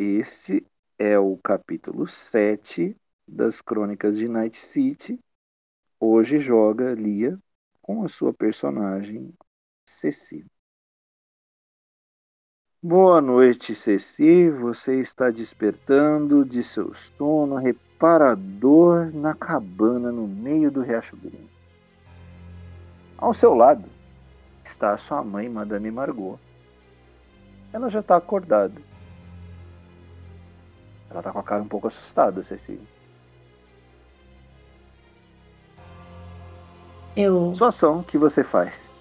Este é o capítulo 7 das Crônicas de Night City. Hoje joga Lia com a sua personagem Ceci. Boa noite, Ceci. Você está despertando de seu sono reparador na cabana no meio do Riacho Grande. Ao seu lado está a sua mãe, Madame Margot. Ela já está acordada. Ela está com a cara um pouco assustada, Ceci. Eu. Sua ação, o que você faz?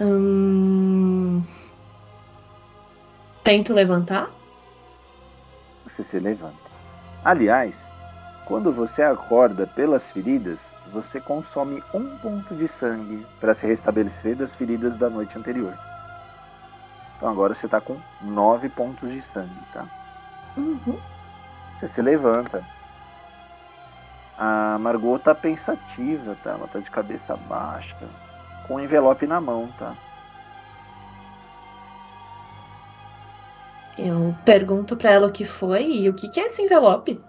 Hum... Tento levantar? Você se levanta. Aliás, quando você acorda pelas feridas, você consome um ponto de sangue para se restabelecer das feridas da noite anterior. Então agora você está com nove pontos de sangue, tá? Uhum. Você se levanta. A Margot tá pensativa, tá? Ela tá de cabeça baixa, com o envelope na mão, tá? Eu pergunto pra ela o que foi e o que, que é esse envelope.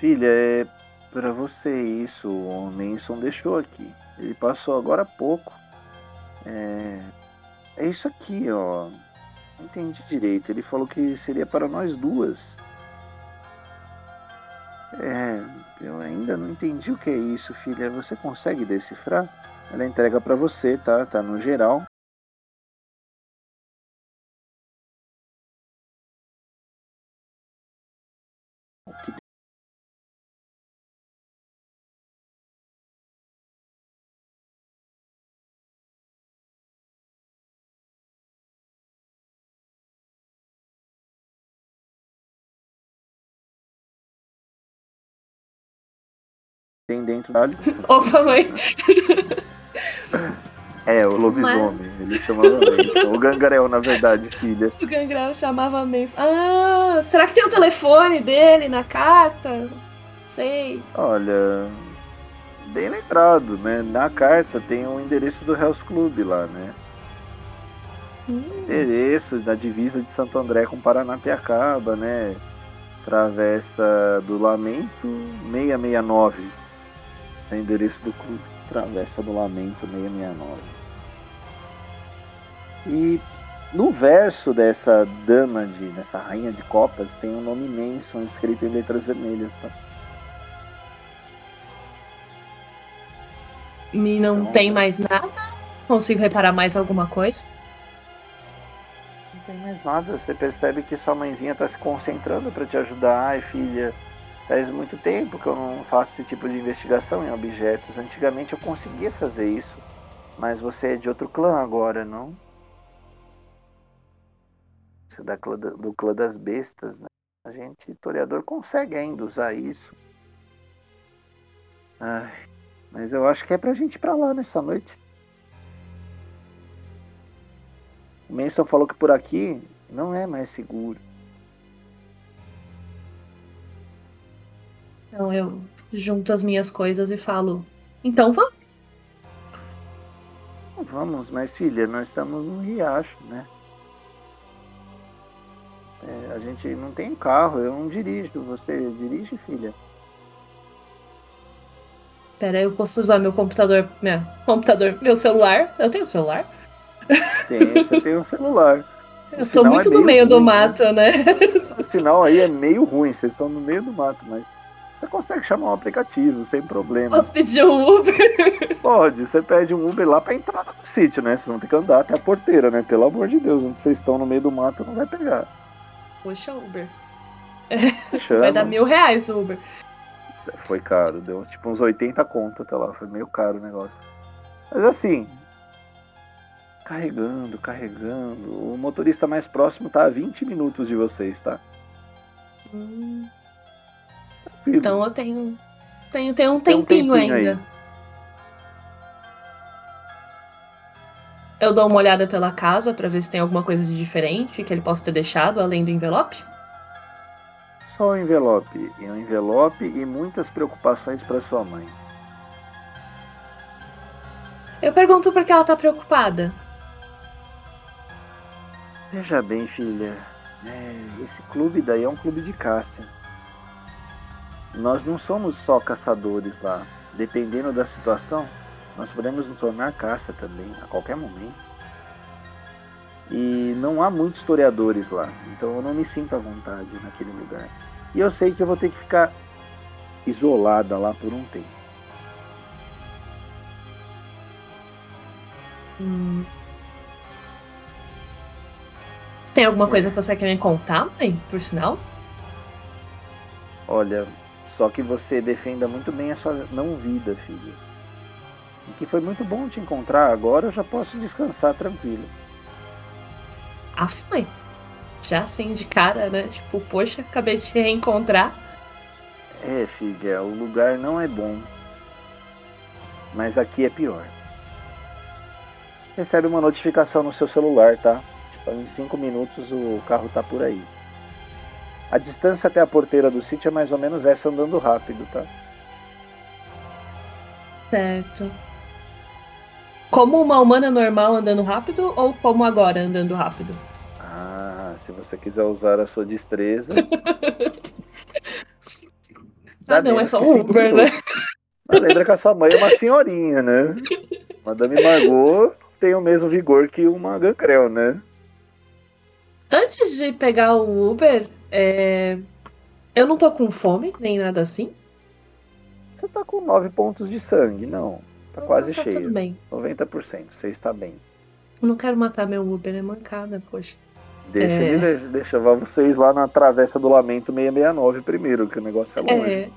Filha, é para você isso. O Manson deixou aqui. Ele passou agora há pouco. É, é isso aqui, ó. Não entendi direito. Ele falou que seria para nós duas. É, eu ainda não entendi o que é isso, filha. Você consegue decifrar? Ela entrega para você, tá? Tá no geral. Dentro da Opa, mãe. É, o lobisomem. Ele chamava Manson. O Gangrel, na verdade, filha. O Gangrel chamava Manson. Ah, será que tem o telefone dele na carta? Sei. Olha, bem lembrado, né? Na carta tem o endereço do Hell's Club lá, né? Hum, Endereço da divisa de Santo André com Paranapiacaba, né? Travessa do Lamento 669. É o endereço do clube. Travessa do Lamento 669. E no verso dessa dama de, dessa rainha de copas tem o nome Manson escrito em letras vermelhas, tá? E não Então- tem mais nada? Consigo reparar mais alguma coisa? Não tem mais nada. Você percebe que sua mãezinha tá se concentrando para te ajudar. Ai, filha, faz muito tempo que eu não faço esse tipo de investigação em objetos. Antigamente eu conseguia fazer isso. Mas você é de outro clã agora, não? Você é da clã, do clã das bestas, né? A gente, historiador, consegue ainda usar isso. Ai, mas eu acho que é pra gente ir pra lá nessa noite. O Manson falou que por aqui não é mais seguro. Então eu junto as minhas coisas e falo. Então vamos. Vamos, mas filha, nós estamos num riacho, né? É, a gente não tem carro, eu não dirijo. Você dirige, filha? Pera eu posso usar meu computador. Meu computador, meu celular. Eu tenho celular. Tem, você tem um celular. Eu O sou muito é do meio meio do ruim, né? mato, né? O sinal aí é meio ruim, vocês estão no meio do mato, mas você consegue chamar um aplicativo sem problema. Posso pedir um Uber? Pode, você pede um Uber lá pra entrada do sítio, né? Vocês vão ter que andar até a porteira, né? Pelo amor de Deus, onde vocês estão no meio do mato não vai pegar. Poxa, Uber. Vai dar mil reais o Uber. Foi caro, deu tipo uns 80 conto até lá, foi meio caro o negócio. Mas assim, carregando, carregando. O motorista mais próximo tá a 20 minutos de vocês, tá? Hum. Então eu tenho. Tenho, tenho um Tem um tempinho, tempinho aí. ainda. Eu dou uma olhada pela casa pra ver se tem alguma coisa de diferente que ele possa ter deixado além do envelope. Só o envelope. E um envelope e muitas preocupações para sua mãe. Eu pergunto por que ela tá preocupada. Veja bem, filha. É, esse clube daí é um clube de caça. Nós não somos só caçadores lá. Dependendo da situação, nós podemos nos tornar caça também, a qualquer momento. E não há muitos historiadores lá, então eu não me sinto à vontade naquele lugar. E eu sei que eu vou ter que ficar isolada lá por um tempo. Hum. Tem alguma coisa que você quer me contar, mãe? Por sinal? Olha, só que você defenda muito bem a sua não vida, filha. E que foi muito bom te encontrar. Agora eu já posso descansar tranquilo. Aff, mãe. Já assim de cara, né? Tipo, poxa, acabei de te reencontrar. É, filha, o lugar não é bom. Mas aqui é pior. Recebe uma notificação no seu celular, tá? Tipo, em 5 minutos o carro tá por aí. A distância até a porteira do sítio é mais ou menos essa andando rápido, tá? Certo. Como uma humana normal andando rápido ou como agora andando rápido? Ah, se você quiser usar a sua destreza. ah, não, é só um Uber, né? lembra que a sua mãe é uma senhorinha, né? Madame Margot tem o mesmo vigor que uma Gangrel, né? Antes de pegar o Uber, é... eu não tô com fome, nem nada assim. Você tá com 9 pontos de sangue, não. Tá quase tá cheio. Tudo bem. 90%, você está bem. Eu não quero matar meu Uber, é mancada, poxa. Deixa, é... ele, vocês lá na Travessa do Lamento 669 primeiro, que o negócio é longe. É.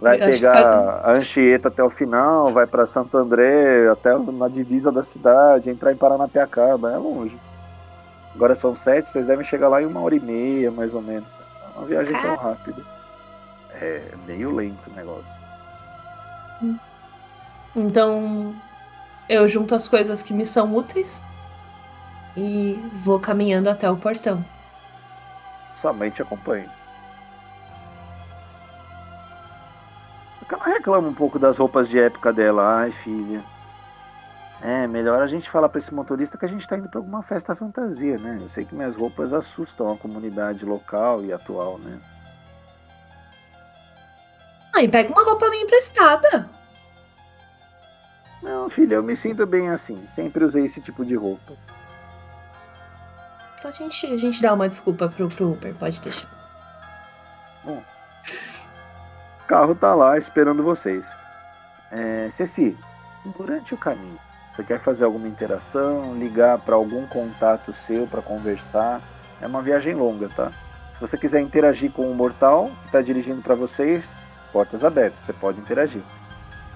Vai pegar a Anchieta até o final, vai para Santo André, até na divisa da cidade, entrar em Paranapiacaba, é longe. Agora são sete, vocês devem chegar lá em uma hora e meia, mais ou menos. É uma viagem tão rápida. É meio lento o negócio. Então, eu junto as coisas que me são úteis e vou caminhando até o portão. Sua mãe te acompanha. Ela reclama um pouco das roupas de época dela. Ai, filha. É, melhor a gente falar para esse motorista que a gente tá indo para alguma festa fantasia, né? Eu sei que minhas roupas assustam a comunidade local e atual, né? Ai, pega uma roupa minha emprestada. Não, filha, eu me sinto bem assim. Sempre usei esse tipo de roupa. Então a gente, a gente dá uma desculpa pro, pro Uber, pode deixar. Bom. O carro tá lá esperando vocês. É, Ceci, durante o caminho, você quer fazer alguma interação, ligar para algum contato seu para conversar? É uma viagem longa, tá? Se você quiser interagir com o mortal que está dirigindo para vocês, portas abertas, você pode interagir.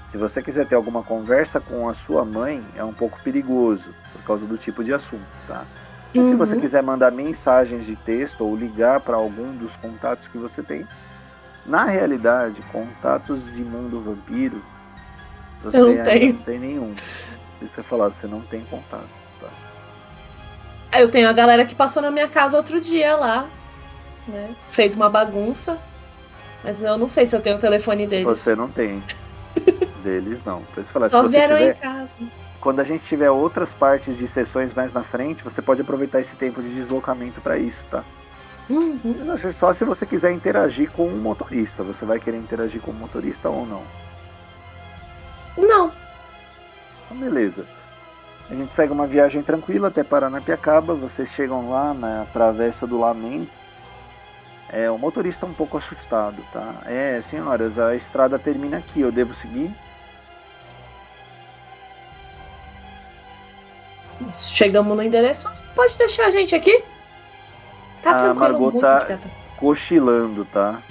Se você quiser ter alguma conversa com a sua mãe, é um pouco perigoso, por causa do tipo de assunto, tá? E uhum. se você uhum. quiser mandar mensagens de texto ou ligar para algum dos contatos que você tem, na realidade, contatos de mundo vampiro, você não, não tem nenhum. Se você falar, você não tem contato, tá? Eu tenho a galera que passou na minha casa outro dia lá, né? Fez uma bagunça, mas eu não sei se eu tenho o telefone deles. Você não tem. deles não. Falar, Só vieram tiver, em casa. Quando a gente tiver outras partes de sessões mais na frente, você pode aproveitar esse tempo de deslocamento para isso, tá? Uhum. Só se você quiser interagir com um motorista. Você vai querer interagir com o um motorista ou não? Não. Então, beleza. A gente segue uma viagem tranquila até Paranapiacaba. Vocês chegam lá na Travessa do Lamento. É, o motorista é um pouco assustado, tá? É, senhoras, a estrada termina aqui. Eu devo seguir? Chegamos no endereço. Pode deixar a gente aqui? Tá a Margot tá cochilando, tá?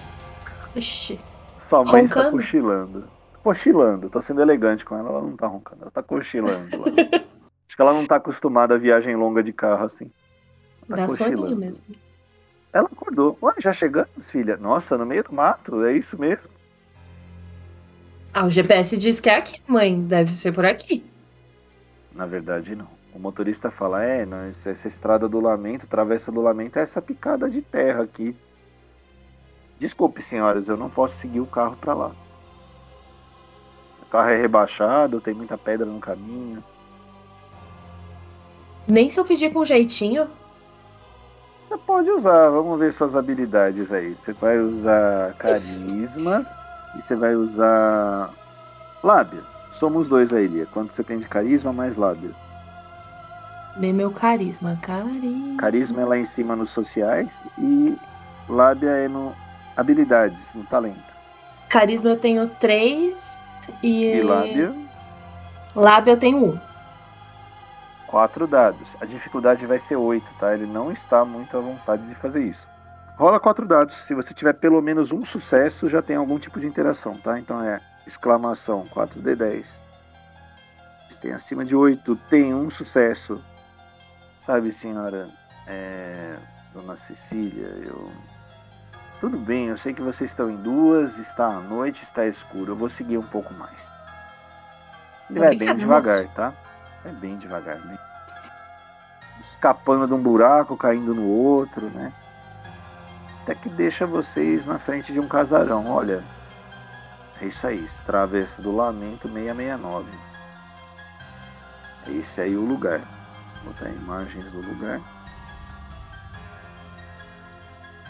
Ixi. Sua mãe Roncando. tá cochilando. Cochilando, tô sendo elegante com ela, ela não tá roncando, ela tá cochilando. Acho que ela não tá acostumada a viagem longa de carro assim. Tá Dá soninho mesmo. Ela acordou. Ué, já chegamos, filha? Nossa, no meio do mato, é isso mesmo? Ah, o GPS diz que é aqui, mãe. Deve ser por aqui. Na verdade, não. O motorista fala: É, não, essa estrada do Lamento, travessa do Lamento, é essa picada de terra aqui. Desculpe, senhoras, eu não posso seguir o carro para lá. O carro é rebaixado, tem muita pedra no caminho. Nem se eu pedir com jeitinho. Você pode usar, vamos ver suas habilidades aí. Você vai usar carisma e você vai usar lábia. Somos dois aí, Lia. Quanto você tem de carisma mais lábia? Dê meu carisma. Carisma. Carisma é lá em cima nos sociais e lábia é no habilidades, no talento. Carisma eu tenho três e. E lábia? Lábia eu tenho um. Quatro dados. A dificuldade vai ser oito, tá? Ele não está muito à vontade de fazer isso. Rola quatro dados. Se você tiver pelo menos um sucesso, já tem algum tipo de interação, tá? Então é exclamação 4D10. Se tem acima de 8, tem um sucesso. Sabe, senhora, é, dona Cecília, eu. Tudo bem, eu sei que vocês estão em duas, está à noite, está escuro. Eu vou seguir um pouco mais. Ele vai bem devagar, moço. tá? É bem devagar, né? Escapando de um buraco, caindo no outro, né? Até que deixa vocês na frente de um casarão. Olha, é isso aí, Travessa do Lamento 669. É esse aí o lugar. Vou botar imagens do lugar.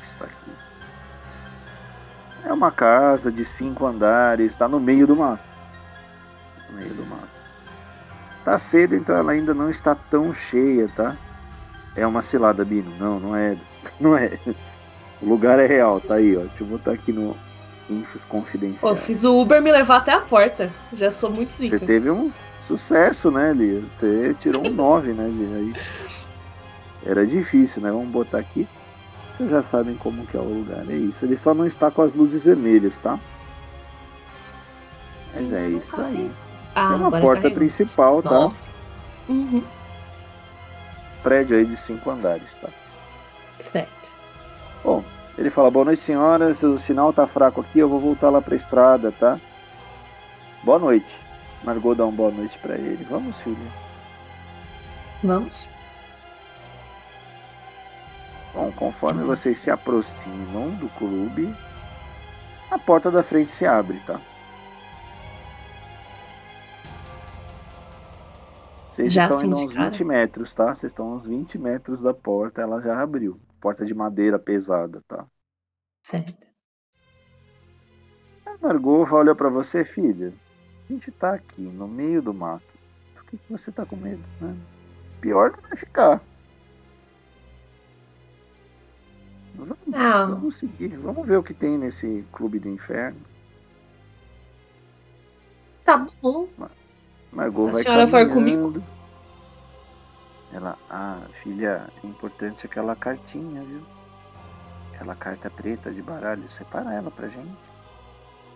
Está aqui. É uma casa de cinco andares, está no meio do mato. No meio do mato. Tá cedo, então ela ainda não está tão cheia, tá? É uma cilada, Bino. Não, não é. Não é. O lugar é real, tá aí, ó. Deixa eu botar aqui no, infos confidenciais. Pô, fiz o Uber me levar até a porta. Já sou muito zica. Você teve um sucesso, né, Lia? Você tirou um 9, né, Lia? Aí era difícil, né? Vamos botar aqui. Vocês já sabem como que é o lugar. É isso. Ele só não está com as luzes vermelhas, tá? Mas é isso aí. Ah, é uma porta caiu. principal, tá? Nossa. Uhum. Prédio aí de cinco andares, tá? Certo. Bom, ele fala: Boa noite, senhoras. O sinal tá fraco aqui, eu vou voltar lá pra estrada, tá? Boa noite. Margot dá uma boa noite para ele. Vamos, filha. Vamos. Bom, conforme vocês se aproximam do clube, a porta da frente se abre, tá? Vocês já estão indo uns 20 metros, tá? Vocês estão uns 20 metros da porta, ela já abriu. Porta de madeira pesada, tá? Certo. A Margot olha para você, filha. A gente tá aqui, no meio do mato. Por que, que você tá com medo, né? Pior não vai ficar. Ah. vamos seguir. Vamos ver o que tem nesse clube do inferno. Tá bom. Margot Se a vai senhora for comigo. Ela, ah, filha, é importante aquela cartinha, viu? Aquela carta preta de baralho, separa ela pra gente.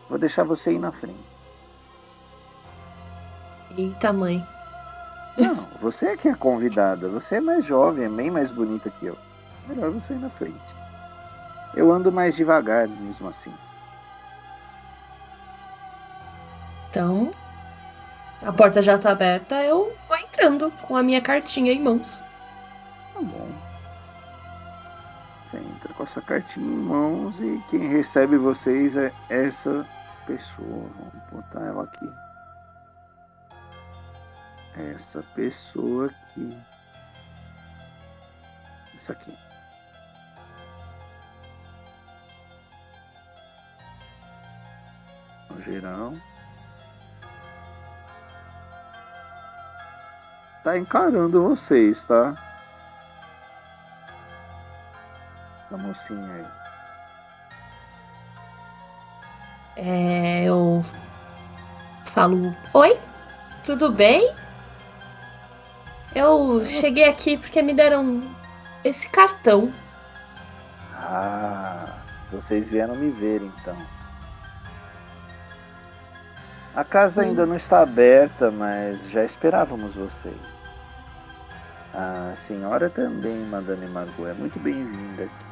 Vou deixar você ir na frente. Eita, mãe. Não, você é que é convidada. Você é mais jovem, é bem mais bonita que eu. Melhor você ir na frente. Eu ando mais devagar, mesmo assim. Então, a porta já tá aberta, eu vou entrando com a minha cartinha em mãos. Tá bom. Você entra com essa cartinha em mãos e quem recebe vocês é essa pessoa. Vamos botar ela aqui. Essa pessoa aqui. Isso aqui. No geral. tá encarando vocês, tá? A mocinha aí. É, eu falo: Oi, tudo bem? Eu cheguei aqui porque me deram esse cartão. Ah, vocês vieram me ver então. A casa ainda não está aberta, mas já esperávamos vocês. A senhora também, Madame Margot, é muito bem-vinda aqui.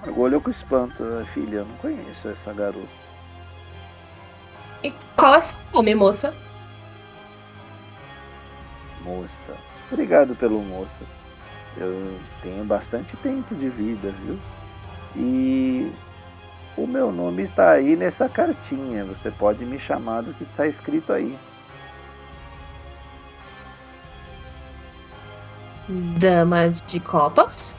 Margot olhou com espanto. Filha, eu não conheço essa garota. E qual é seu nome, moça? Moça. Obrigado pelo moça. Eu tenho bastante tempo de vida, viu? E o meu nome está aí nessa cartinha. Você pode me chamar do que está escrito aí. Dama de copas.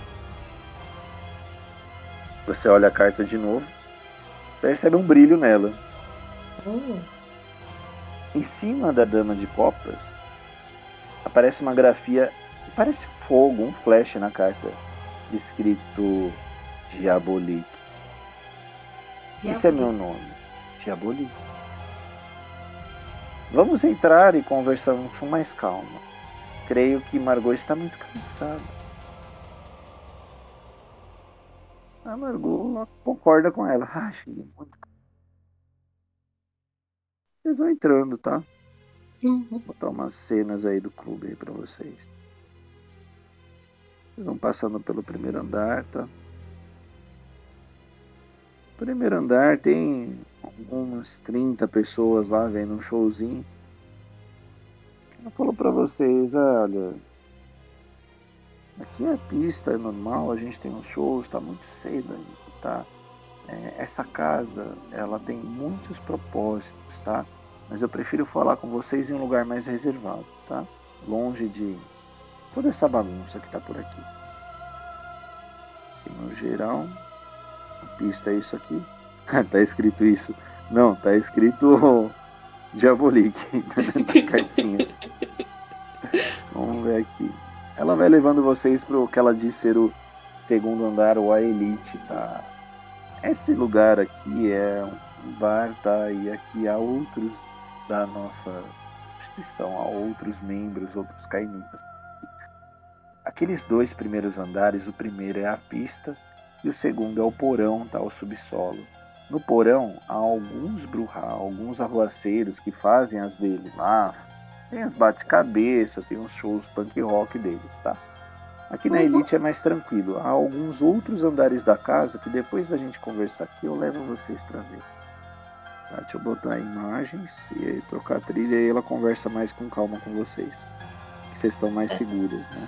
Você olha a carta de novo, percebe um brilho nela. Hum. Em cima da dama de copas aparece uma grafia, parece fogo, um flash na carta, escrito Diabolique. Esse é meu nome, Diabolique. Vamos entrar e conversar com mais calma. Creio que Margot está muito cansada. A Margot concorda com ela. Ah, muito. Vocês vão entrando, tá? Uhum. Vou botar umas cenas aí do clube aí pra vocês. Vocês vão passando pelo primeiro andar, tá? Primeiro andar tem algumas 30 pessoas lá vendo um showzinho. Ela falou pra vocês, olha, aqui é pista, é normal, a gente tem uns shows, tá muito cedo ainda, tá? É, essa casa, ela tem muitos propósitos, tá? Mas eu prefiro falar com vocês em um lugar mais reservado, tá? Longe de toda essa bagunça que tá por aqui. No geral, a pista é isso aqui. tá escrito isso. Não, tá escrito Diabolique na cartinha. Vamos ver aqui. Ela vai levando vocês para o que ela diz ser o segundo andar, ou a elite, tá? Esse lugar aqui é um bar, tá? E aqui há outros da nossa instituição, há outros membros, outros cainitas. Aqueles dois primeiros andares, o primeiro é a pista e o segundo é o porão, tá? O subsolo. No porão há alguns bruxa, alguns arruaceiros que fazem as dele lá. Tem as bate-cabeça, tem os shows punk rock deles, tá? Aqui na Elite é mais tranquilo. Há alguns outros andares da casa que depois da gente conversar aqui eu levo vocês para ver. Tá, deixa eu botar imagens e trocar a trilha e ela conversa mais com calma com vocês. Que vocês estão mais seguras, né?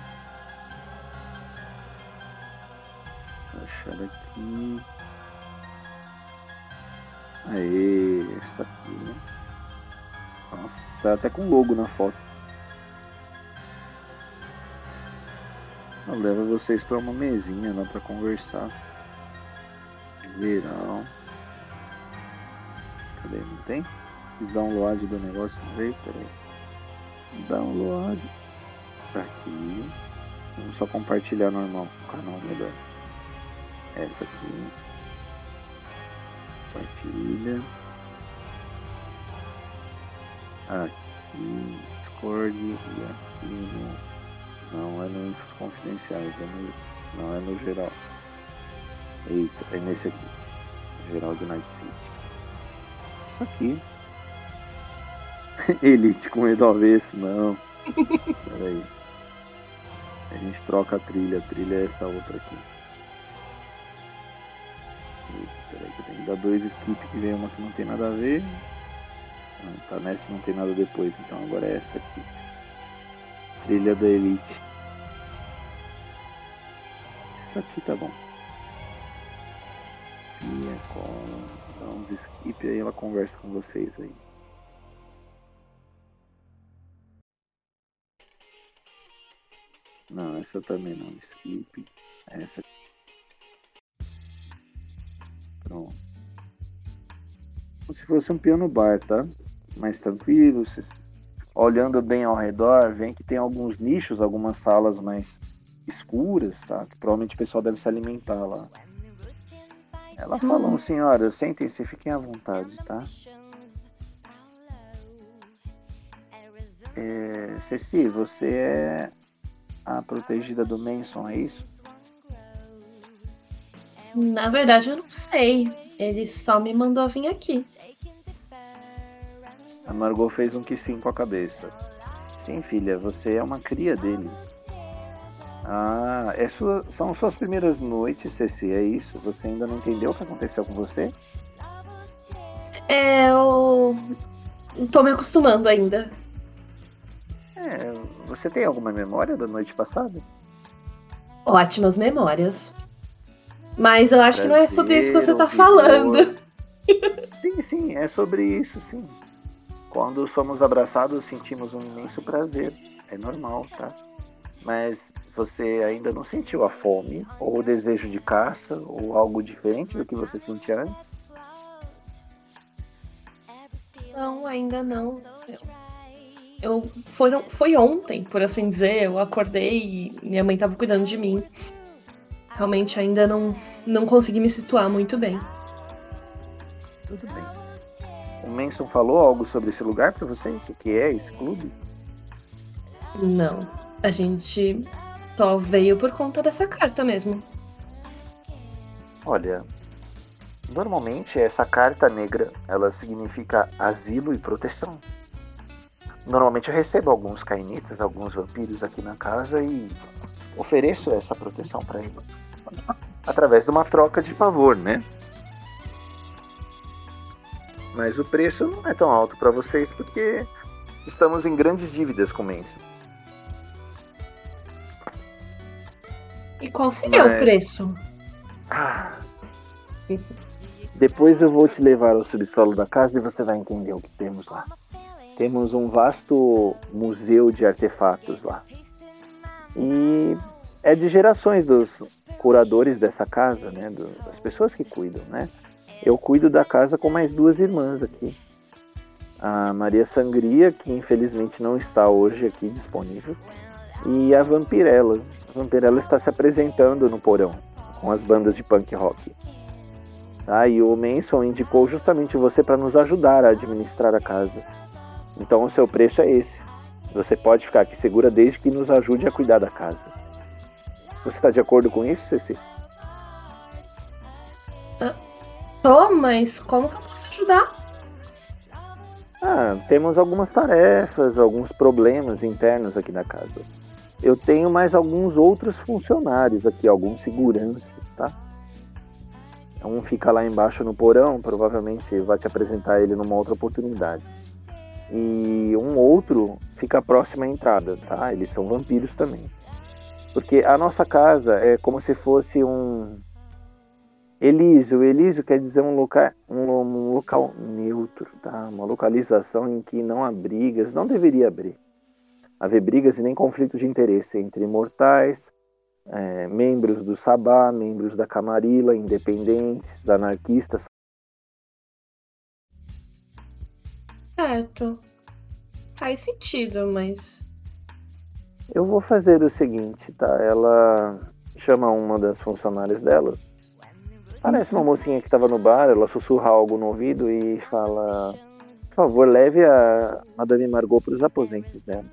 Vou achar aqui. Aê, está aqui, né? Nossa, está até com logo na foto. Eu levo vocês para uma mesinha lá para conversar. Verão. Cadê? Não tem? Fiz download do negócio, não veio? Peraí. Download. Tá aqui. Vamos só compartilhar normal. O canal melhor. Essa aqui. Compartilha. Aqui. Discord e aqui no. Não é nos confidenciais, é no. Não é no geral. Eita, é nesse aqui. Geral do Night City. Isso aqui. Elite com medo avesso, não. Pera aí. A gente troca a trilha, a trilha é essa outra aqui. Peraí que que dar dois skip que vem uma que não tem nada a ver. Não, tá nessa não tem nada depois, então agora é essa aqui. Trilha da Elite. Isso aqui tá bom. Pia, cola, dá uns skip aí ela conversa com vocês aí. Não, essa também não. Skip. Essa. Pronto. Como se fosse um piano bar, tá? Mais tranquilo. Vocês... Olhando bem ao redor, vem que tem alguns nichos, algumas salas mais escuras, tá? Que provavelmente o pessoal deve se alimentar lá. Ela falou, senhora, sentem-se, fiquem à vontade, tá? É, Ceci, você é a protegida do Manson, é isso? Na verdade, eu não sei. Ele só me mandou vir aqui. A Margot fez um que sim com a cabeça. Sim, filha, você é uma cria dele. Ah, é sua, são suas primeiras noites, Ceci, é isso? Você ainda não entendeu o que aconteceu com você? É, eu. Não tô me acostumando ainda. É, você tem alguma memória da noite passada? Ótimas memórias. Mas eu acho que não é sobre isso que você tá Prazer, falando. Sim, sim, é sobre isso, sim. Quando somos abraçados, sentimos um imenso prazer. É normal, tá? Mas você ainda não sentiu a fome, ou o desejo de caça, ou algo diferente do que você sentia antes? Não, ainda não. Eu, eu foi ontem, por assim dizer. Eu acordei e minha mãe estava cuidando de mim. Realmente ainda não, não consegui me situar muito bem. Tudo bem. O Manson falou algo sobre esse lugar para vocês? O que é esse clube? Não. A gente só veio por conta dessa carta mesmo. Olha, normalmente essa carta negra, ela significa asilo e proteção. Normalmente eu recebo alguns cainitas, alguns vampiros aqui na casa e ofereço essa proteção para eles. Através de uma troca de favor, né? Mas o preço não é tão alto para vocês porque estamos em grandes dívidas com o Manson. E qual seria Mas... o preço? Ah. Depois eu vou te levar ao subsolo da casa e você vai entender o que temos lá. Temos um vasto museu de artefatos lá. E é de gerações dos curadores dessa casa, né? das pessoas que cuidam, né? Eu cuido da casa com mais duas irmãs aqui. A Maria Sangria, que infelizmente não está hoje aqui disponível, e a Vampirella, Vampirella está se apresentando no porão com as bandas de punk rock. Tá? E o Manson indicou justamente você para nos ajudar a administrar a casa. Então o seu preço é esse. Você pode ficar aqui segura desde que nos ajude a cuidar da casa. Você está de acordo com isso, Ceci? Uh, tô, mas como que eu posso ajudar? Ah, temos algumas tarefas, alguns problemas internos aqui na casa eu tenho mais alguns outros funcionários aqui, alguns seguranças, tá? Um fica lá embaixo no porão, provavelmente vai te apresentar ele numa outra oportunidade. E um outro fica próximo à entrada, tá? Eles são vampiros também. Porque a nossa casa é como se fosse um Elísio. Elísio quer dizer um local, um, um local neutro, tá? Uma localização em que não há brigas, não deveria abrir haver brigas e nem conflitos de interesse entre mortais, é, membros do Sabá, membros da Camarilla, independentes, anarquistas. Certo. Faz sentido, mas. Eu vou fazer o seguinte, tá? Ela chama uma das funcionárias dela. Parece uma mocinha que estava no bar, ela sussurra algo no ouvido e fala: Por favor, leve a Madame Margot para os aposentos dela.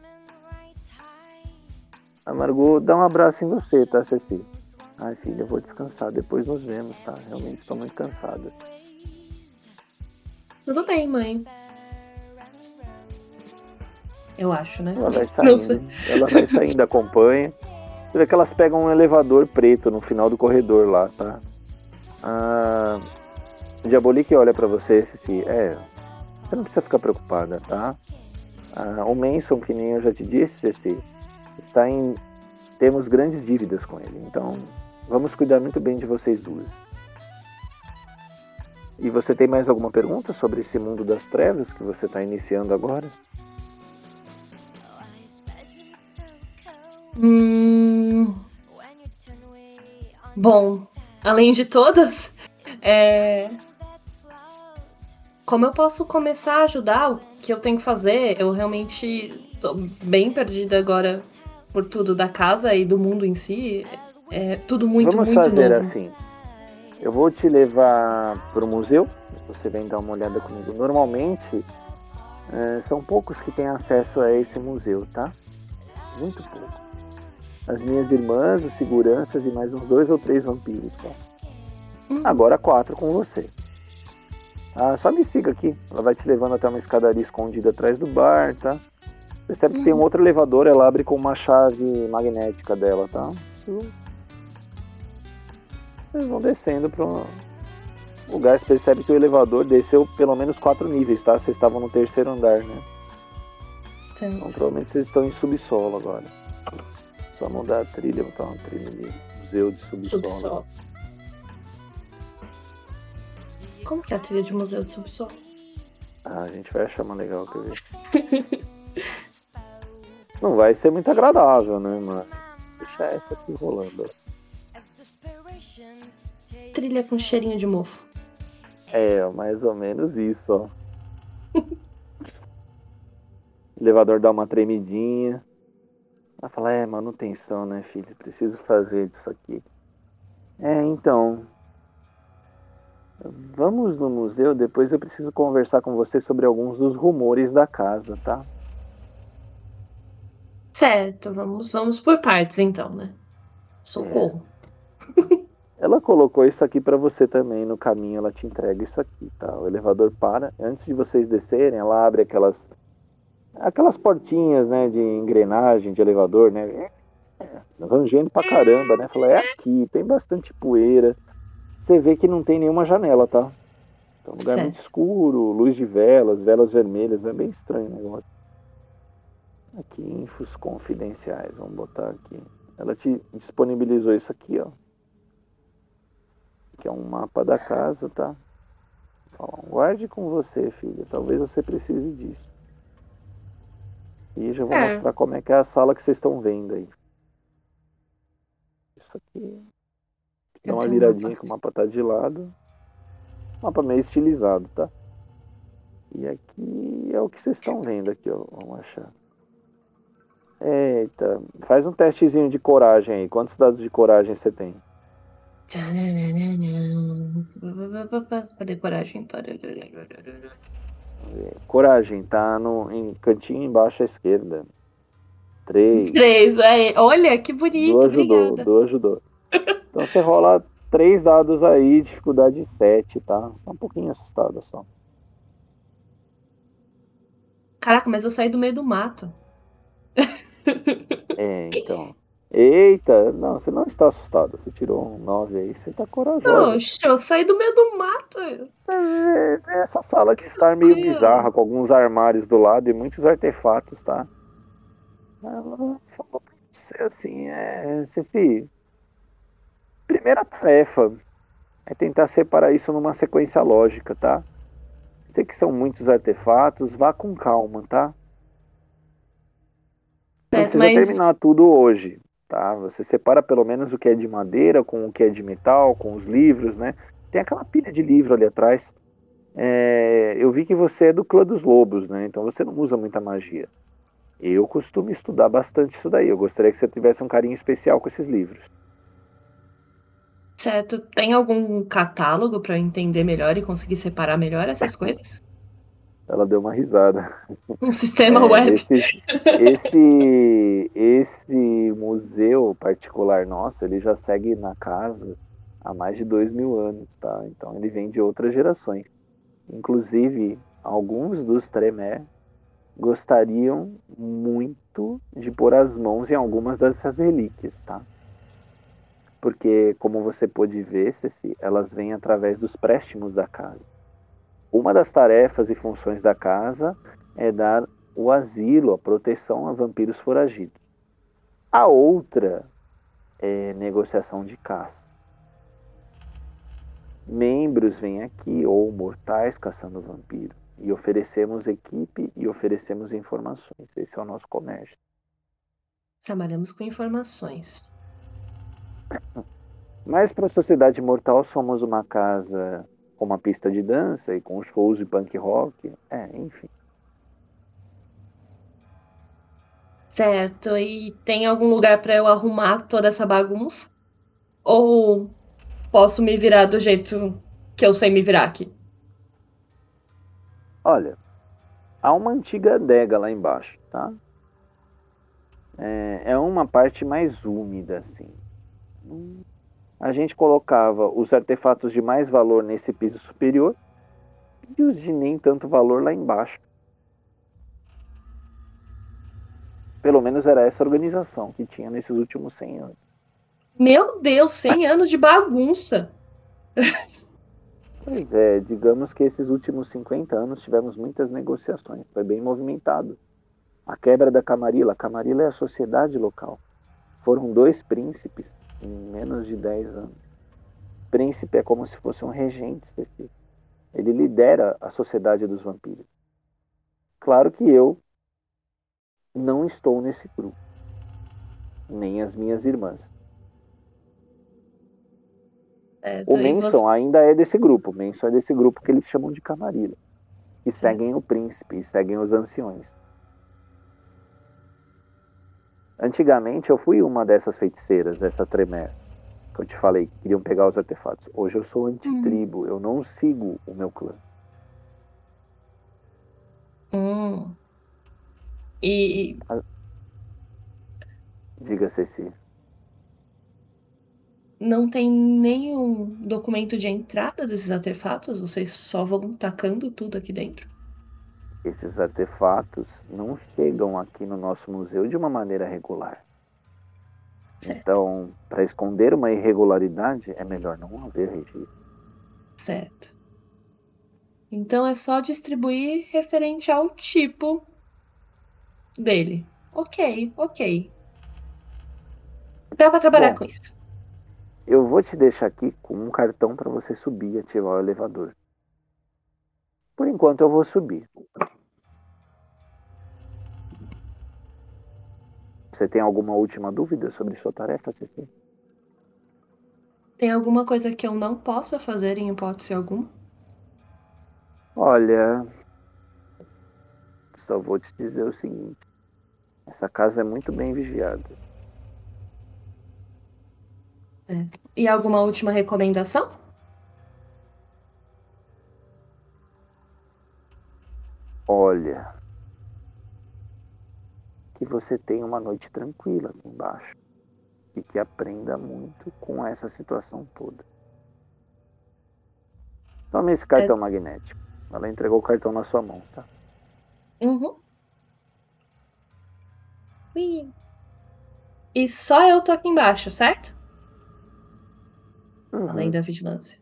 A Margot dá um abraço em você, tá, Ceci? Ai, filha, eu vou descansar. Depois nos vemos, tá? Realmente estou muito cansada. Tudo bem, mãe. Eu acho, né? Ela vai saindo. Ela vai saindo, acompanha. Você vê que elas pegam um elevador preto no final do corredor lá, tá? A Diabolique olha para você, Ceci. É, você não precisa ficar preocupada, tá? Ah, o Manson, que nem eu já te disse, Ceci, está em temos grandes dívidas com ele. Então, vamos cuidar muito bem de vocês duas. E você tem mais alguma pergunta sobre esse mundo das trevas que você está iniciando agora? Hum... Bom, além de todas, é... como eu posso começar a ajudar? O que eu tenho que fazer? Eu realmente estou bem perdida agora por tudo da casa e do mundo em si. É tudo muito, Vamos muito fazer novo. assim. Eu vou te levar para o museu. Você vem dar uma olhada comigo. Normalmente é, são poucos que têm acesso a esse museu, tá? Muito pouco. As minhas irmãs, os seguranças e mais uns dois ou três vampiros, tá? Hum. Agora quatro com você. Ah, só me siga aqui. Ela vai te levando até uma escadaria escondida atrás do bar, tá? Percebe que tem um outro elevador, ela abre com uma chave magnética dela, tá? Vocês vão descendo para um lugar. Você percebe que o elevador desceu pelo menos quatro níveis, tá? Vocês estavam no terceiro andar, né? Então, provavelmente vocês estão em subsolo agora. Só mudar a trilha, botar uma trilha ali. Museu de subsolo. subsolo. Como que é a trilha de museu de subsolo? Ah, a gente vai achar uma legal, quer ver? não vai ser muito agradável, né, mano? deixar essa aqui rolando. Trilha com cheirinho de mofo. É, mais ou menos isso, ó. elevador dá uma tremidinha. Ela fala, é, manutenção, né, filho? Preciso fazer disso aqui. É, então. Vamos no museu, depois eu preciso conversar com você sobre alguns dos rumores da casa, tá? Certo, vamos, vamos por partes então, né? Socorro. É. Ela colocou isso aqui para você também no caminho, ela te entrega isso aqui, tá? O elevador para, antes de vocês descerem, ela abre aquelas aquelas portinhas, né, de engrenagem de elevador, né? É, rangendo pra caramba, né? Fala, é aqui, tem bastante poeira. Você vê que não tem nenhuma janela, tá? Então, um lugar certo. muito escuro, luz de velas, velas vermelhas, é bem estranho o negócio. Aqui, infos confidenciais, vamos botar aqui. Ela te disponibilizou isso aqui, ó. Que é um mapa da casa, tá? Fala, guarde com você, filha. Talvez você precise disso. E já vou é. mostrar como é que é a sala que vocês estão vendo aí. Isso aqui. Dá uma viradinha que o mapa tá de lado. Mapa meio estilizado, tá? E aqui é o que vocês estão vendo aqui, ó. Vamos achar. Eita, faz um testezinho de coragem aí. Quantos dados de coragem você tem? Cadê coragem? Coragem, tá no em cantinho embaixo à esquerda. Três. Três, aí. Olha, que bonito. Do ajudou, obrigada. do ajudou. Então você rola três dados aí, dificuldade 7, tá? Você tá um pouquinho assustada só. Caraca, mas eu saí do meio do mato. É, então. Eita, não, você não está assustada. Você tirou um 9 aí, você está corajosa. Poxa, eu saí do meio do mato. É, essa sala de estar meio bizarra, com alguns armários do lado e muitos artefatos, tá? Ela falou pra você assim, é. Ceci. Primeira tarefa é tentar separar isso numa sequência lógica, tá? Sei que são muitos artefatos, vá com calma, tá? Não precisa mas... terminar tudo hoje, tá? Você separa pelo menos o que é de madeira com o que é de metal, com os livros, né? Tem aquela pilha de livro ali atrás. É... eu vi que você é do clã dos lobos, né? Então você não usa muita magia. Eu costumo estudar bastante isso daí. Eu gostaria que você tivesse um carinho especial com esses livros. Certo. Tem algum catálogo para eu entender melhor e conseguir separar melhor essas coisas? Ela deu uma risada. Um sistema é, web. Esse, esse, esse, museu particular nosso, ele já segue na casa há mais de dois mil anos, tá? Então ele vem de outras gerações. Inclusive, alguns dos Tremé gostariam muito de pôr as mãos em algumas dessas relíquias, tá? Porque, como você pôde ver, Ceci, elas vêm através dos préstimos da casa. Uma das tarefas e funções da casa é dar o asilo, a proteção a vampiros foragidos. A outra é negociação de caça. Membros vêm aqui, ou mortais caçando vampiro, e oferecemos equipe e oferecemos informações. Esse é o nosso comércio. Trabalhamos com informações. Mas para a sociedade mortal somos uma casa com uma pista de dança e com shows de punk rock, é, enfim. Certo. E tem algum lugar para eu arrumar toda essa bagunça? Ou posso me virar do jeito que eu sei me virar aqui? Olha, há uma antiga adega lá embaixo, tá? É, é uma parte mais úmida, assim a gente colocava os artefatos de mais valor nesse piso superior e os de nem tanto valor lá embaixo. Pelo menos era essa organização que tinha nesses últimos 100 anos. Meu Deus, 100 anos de bagunça! Pois é, digamos que esses últimos 50 anos tivemos muitas negociações, foi bem movimentado. A quebra da Camarilla, a Camarilla é a sociedade local. Foram dois príncipes em menos de 10 anos. Príncipe é como se fosse um regente. Ele lidera a sociedade dos vampiros. Claro que eu não estou nesse grupo. nem as minhas irmãs. É, O e Manson você- ainda é desse grupo. O Manson é desse grupo que eles chamam de Camarilla. E seguem o príncipe, e seguem os anciões. Antigamente eu fui uma dessas feiticeiras, essa Tremere, que eu te falei, que queriam pegar os artefatos. Hoje eu sou antitribo, eu não sigo o meu clã. Hum. E Diga, Ceci. não tem nenhum documento de entrada desses artefatos? Vocês só vão tacando tudo aqui dentro? Esses artefatos não chegam aqui no nosso museu de uma maneira regular. Certo. Então, para esconder uma irregularidade, é melhor não haver registro. Certo. Então é só distribuir referente ao tipo dele. Ok, ok. Dá pra trabalhar Bom. com isso. Eu vou te deixar aqui com um cartão para você subir e ativar o elevador. Por enquanto eu vou subir. Você tem alguma última dúvida sobre sua tarefa, Ceci? Tem alguma coisa que eu não possa fazer em hipótese alguma? Olha, só vou te dizer o seguinte: essa casa é muito bem vigiada. E alguma última recomendação? Olha, que você tenha uma noite tranquila aqui embaixo e que aprenda muito com essa situação toda. Tome esse cartão magnético. Ela entregou o cartão na sua mão, tá? Uhum. Ui. E só eu tô aqui embaixo, certo? Uhum. Além da vigilância.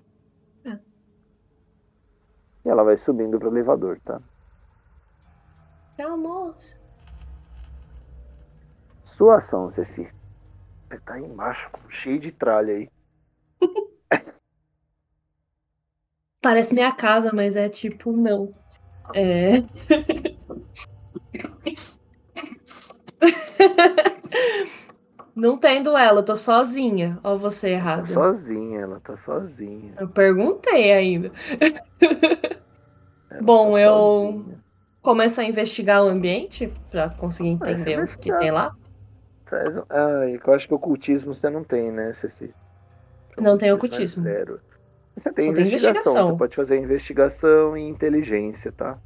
E ela vai subindo pro elevador, tá? Tchau, moço. Sua ação, Ceci. Você tá aí embaixo, cheio de tralha aí. Parece minha casa, mas é tipo, não. É. Não tem duelo, eu tô sozinha. Ó, você Tá errado. sozinha, ela tá sozinha. Eu perguntei ainda. Bom, tá eu- sozinha. Começo a investigar o ambiente pra conseguir entender o que tem lá. Faz um... Ah, eu acho que ocultismo você não tem, né, Ceci? Não tem é ocultismo. zero. Você tem investigação. investigação. Você pode fazer investigação e inteligência, tá?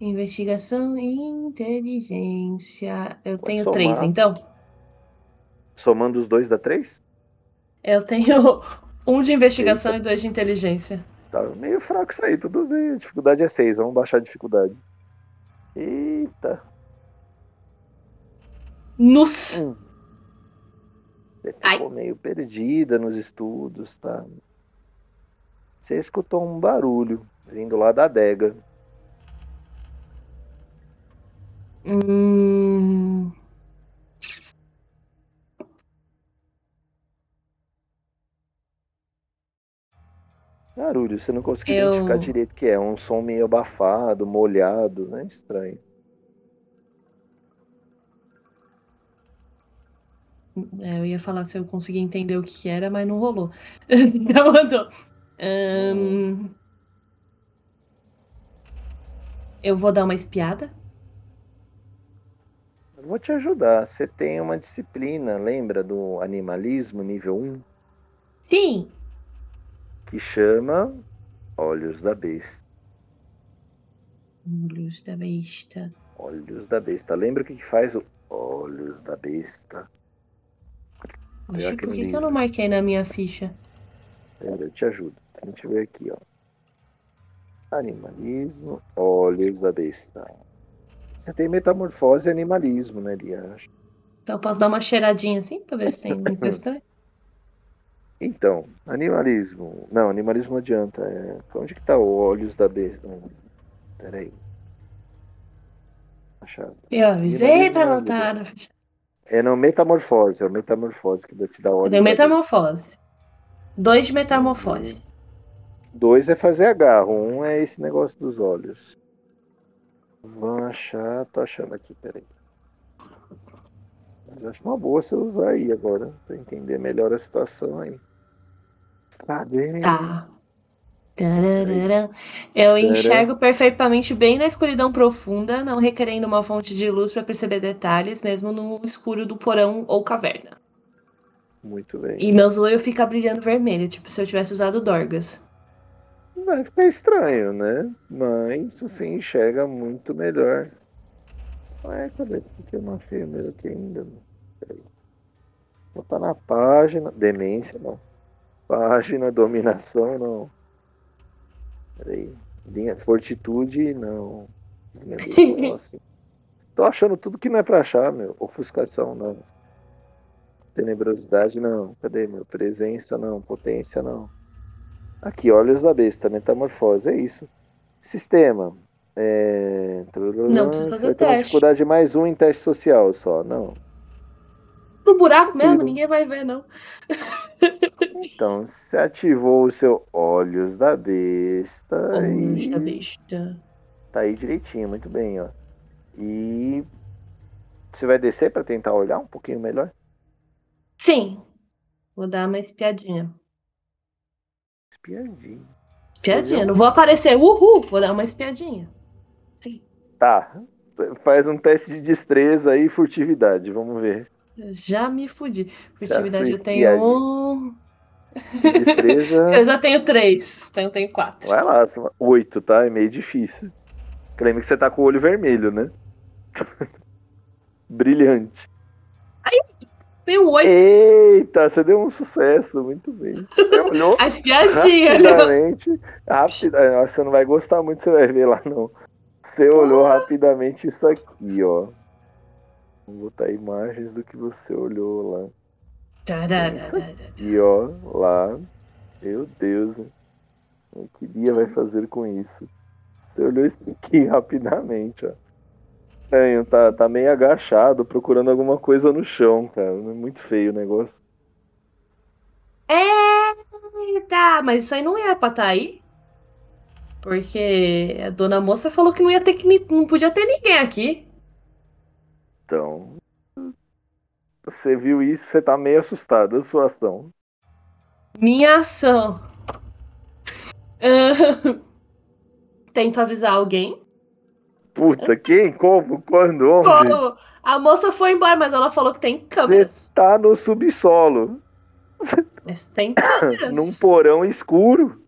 Investigação e inteligência. Eu Pode tenho somar. três, então. Somando os dois dá três? Eu tenho um de investigação e dois de inteligência. Tá meio fraco isso aí, tudo bem. A dificuldade é seis, vamos baixar a dificuldade. Eita. Nus! Hum. Você Ai. ficou meio perdida nos estudos, tá? Você escutou um barulho vindo lá da adega. Hum, Barulho, você não conseguiu Eu- identificar direito o que é. Um som meio abafado, molhado, né? Estranho. Eu ia falar se eu conseguia entender o que era, mas não rolou. Já mandou. Hum, eu vou dar uma espiada. Eu vou te ajudar. Você tem uma disciplina, lembra do animalismo nível 1? Sim! Que chama Olhos da Besta. Olhos da besta. Olhos da Besta. Lembra o que que faz o Olhos da Besta? Por que, que eu não marquei na minha ficha? Pera, eu te ajudo. A gente vê aqui, ó. Animalismo, Olhos da Besta. Você tem metamorfose e animalismo, né, Lia? Então eu posso dar uma cheiradinha assim pra ver se tem coisa estranha? Então, animalismo. Não, animalismo não adianta. É... Onde que tá o Olhos da Besta? Peraí. Achado. Eu avisei pra Animalismo, anotar na ficha. É não, metamorfose. É o metamorfose que te dá da besta. metamorfose. Dois de metamorfose. Dois é fazer agarro, um é esse negócio dos olhos. Vamos achar, tô achando aqui, peraí. Mas acho uma boa você usar aí agora, pra entender melhor a situação aí. Cadê? Tá. Eu enxergo perfeitamente bem na escuridão profunda, não requerendo uma fonte de luz para perceber detalhes, mesmo no escuro do porão ou caverna. Muito bem. E meu olhos ficam brilhando vermelho, tipo se eu tivesse usado Dorgas. Vai ficar estranho, né? Mas você enxerga muito melhor. Ué, cadê? Tem uma firmeza aqui ainda. Peraí. Vou botar na página. Demência, não. Página, dominação, não. Peraí. Linha, fortitude, não. Linha do assim. Tô achando tudo que não é pra achar, meu. Ofuscação, não. Tenebrosidade, não. Cadê, meu? Presença, não. Potência, não. Aqui, olhos da besta, metamorfose, é isso. Sistema. É... Não precisa fazer Vai ter uma teste. dificuldade mais um em teste social só, não. No buraco mesmo, ninguém vai ver, não. Então, você ativou o seu olhos da besta Olhos e da besta. tá aí direitinho, muito bem, ó. E você vai descer pra tentar olhar um pouquinho melhor? Sim. Vou dar uma espiadinha. Espiadinha. viu? Não vou aparecer, uhul. Vou dar uma espiadinha. Sim. Tá. Faz um teste de destreza aí e furtividade, vamos ver. Já me fudi. Furtividade eu tenho espiadinha. um. Destreza. Eu já tenho três. Então eu tenho quatro. Vai lá, oito, tá? É meio difícil. Lembre que você tá com o olho vermelho, né? Brilhante. Tenho oito. Eita, você deu um sucesso, muito bem. Você olhou A espiadinha. né? rapidamente. Rápido, é, você não vai gostar muito, você vai ver lá não. Você olhou rapidamente isso aqui, ó. Vou botar imagens do que você olhou lá. E ó, lá. Meu Deus. né? O que Bia vai fazer com isso? Você olhou isso aqui rapidamente, ó. Estranho, tá, tá meio agachado, procurando alguma coisa no chão, cara. É muito feio o negócio. Eita, mas isso aí não era pra estar aí? Porque a dona moça falou que não ia ter que não podia ter ninguém aqui. Então. Você viu isso, você tá meio assustado, a sua ação. Minha ação. Ah, Tento avisar alguém. Puta, quem? Como? Quando? Onde? Como? A moça foi embora, mas ela falou que tem câmeras. Tá no subsolo, Mas tem câmeras. num porão escuro.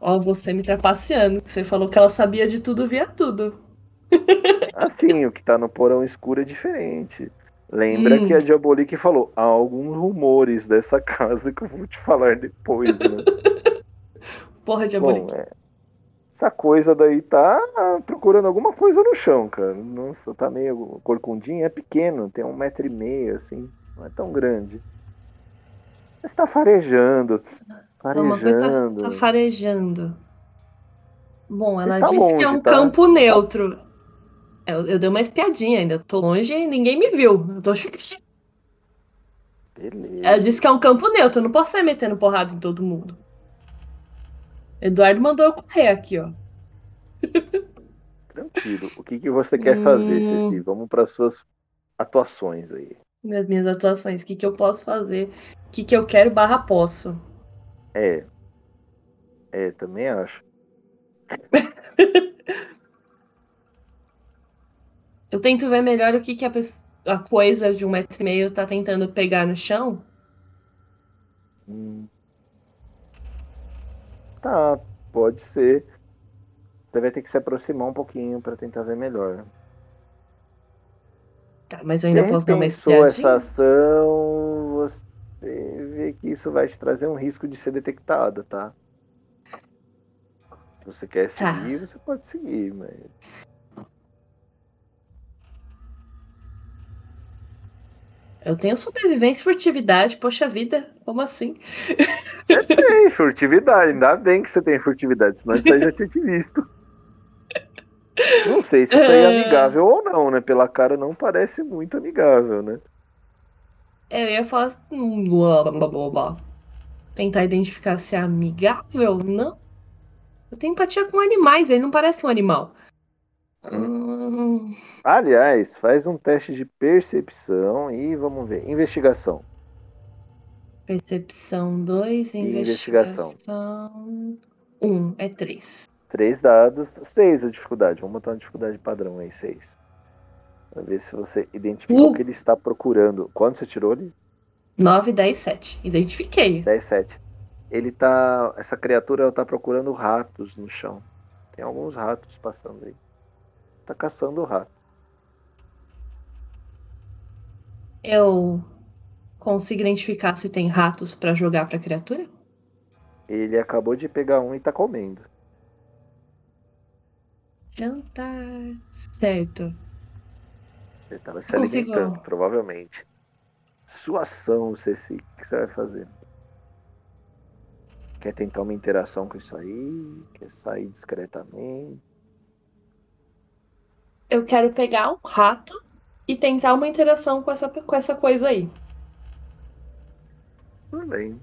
Ó, você me trapaceando, que você falou que ela sabia de tudo, via tudo. Assim, o que tá no porão escuro é diferente. Lembra Hum. que a Diabolique falou: há alguns rumores dessa casa que eu vou te falar depois, né? Porra de Bom, é, essa coisa daí tá procurando alguma coisa no chão, cara. Nossa, tá meio corcundinho, é pequeno, tem um metro e meio, assim, não é tão grande. Mas tá farejando, Uma coisa tá, farejando. tá farejando. Bom, ela tá disse que é longe, um tá? campo neutro. Eu, eu dei uma espiadinha ainda. Tô longe e ninguém me viu. Eu tô... Beleza. Ela disse que é um campo neutro. Eu não posso sair metendo porrada em todo mundo. Eduardo mandou eu correr aqui, ó. Tranquilo. O que, que você quer fazer, Hum. Ceci? Vamos para suas atuações aí. Nas minhas atuações. O que, que eu posso fazer? O que, que eu quero barra posso? É. É, também acho. Eu tento ver melhor o que, que a, a coisa de um metro e meio tá tentando pegar no chão. Hum. Tá, pode ser. Você vai ter que se aproximar um pouquinho para tentar ver melhor. Tá, mas eu ainda Você posso dar uma espiadinha. essa ação, você vê que isso vai te trazer um risco de ser detectada, tá? Se você quer Tá. seguir, você pode seguir, mas. Eu tenho sobrevivência e furtividade, poxa vida, como assim? Tem furtividade, ainda bem que você tem furtividade, senão isso aí já tinha te visto. Não sei se isso aí é amigável ou não, né? Pela cara não parece muito amigável, né? Eu ia falar assim, hum, blá, blá, blá, blá, blá. Tentar identificar se é amigável, não. Eu tenho empatia com animais, ele não parece um animal. Hum, Aliás, faz um teste de percepção e vamos ver. Investigação. percepção 2, E investigação? investigação 1, um, é 3. Três dados, seis a dificuldade. Vamos botar uma dificuldade padrão aí, seis. Pra ver se você identificou Uh. o que ele está procurando. Quanto você tirou ali? 9, 10, 7. Identifiquei. 10, 7. Ele tá. Essa criatura ela tá procurando ratos no chão. Tem alguns ratos passando aí. Tá caçando o rato. Eu consigo identificar se tem ratos pra jogar pra criatura? Ele acabou de pegar um e tá comendo. Jantar. Certo. Ele tava se Consigo. alimentando, provavelmente. Sua ação, Ceci, o que você vai fazer? Quer tentar uma interação com isso aí? Quer sair discretamente? Eu quero pegar um rato e tentar uma interação com essa, com essa coisa aí. Tudo bem.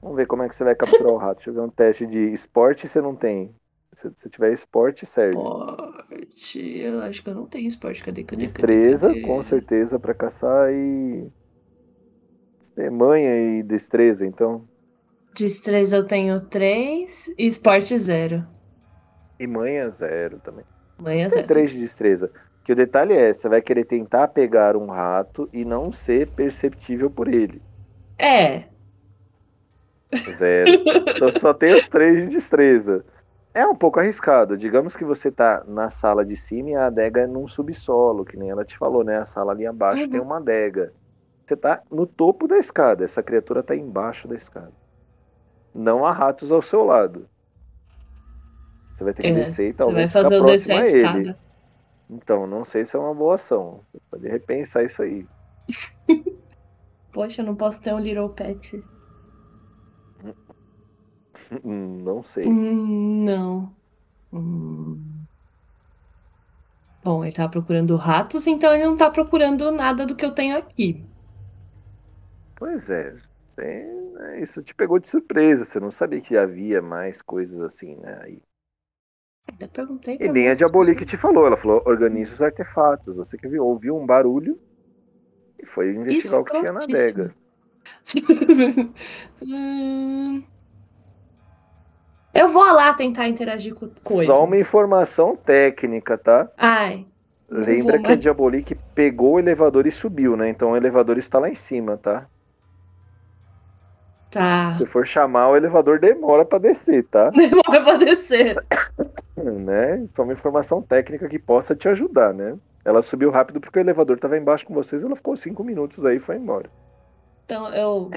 Vamos ver como é que você vai capturar o rato. Deixa eu ver um teste de esporte você não tem. Se você tiver esporte, serve. Esporte. Eu acho que eu não tenho esporte. Cadê? Cadê? Destreza, cadê, cadê? com certeza, pra caçar e. Tem manha e destreza, então. Destreza eu tenho 3 e esporte 0. E manha, zero também. Manhã Tem 0. três de destreza. Que o detalhe é, você vai querer tentar pegar um rato e não ser perceptível por ele. É. Zero. então só tem os três de destreza. É um pouco arriscado. Digamos que você tá na sala de cima e a adega é num subsolo, que nem ela te falou, né? A sala ali abaixo Uhum. tem uma adega. Você tá no topo da escada, essa criatura tá embaixo da escada. Não há ratos ao seu lado. Você vai ter que É, descer e Você vai talvez fazer eu descer próximo a escada. Então, não sei se é uma boa ação. Você pode repensar isso aí. Poxa, eu não posso ter um little pet. Hum, Não sei. Hum, não. Hum. Bom, ele tava procurando ratos, então ele não tá procurando nada do que eu tenho aqui. Pois é. Você- né, isso te pegou de surpresa. Você não sabia que havia mais coisas assim, né? Aí. Ainda perguntei E nem a Diabolique te falou. Ela falou: organize os artefatos. Você que viu, ouviu um barulho e foi investigar o que tinha na adega. Eu vou lá tentar interagir com coisa. Só uma informação técnica, tá? Ai, Lembra que a. Diabolique pegou o elevador e subiu, né? Então o elevador está lá em cima, tá? tá. Se for chamar, o elevador demora pra descer, tá? Demora pra descer. né? Só uma informação técnica que possa te ajudar, né? Ela subiu rápido porque o elevador estava embaixo com vocês, ela ficou cinco minutos aí e foi embora. Então eu.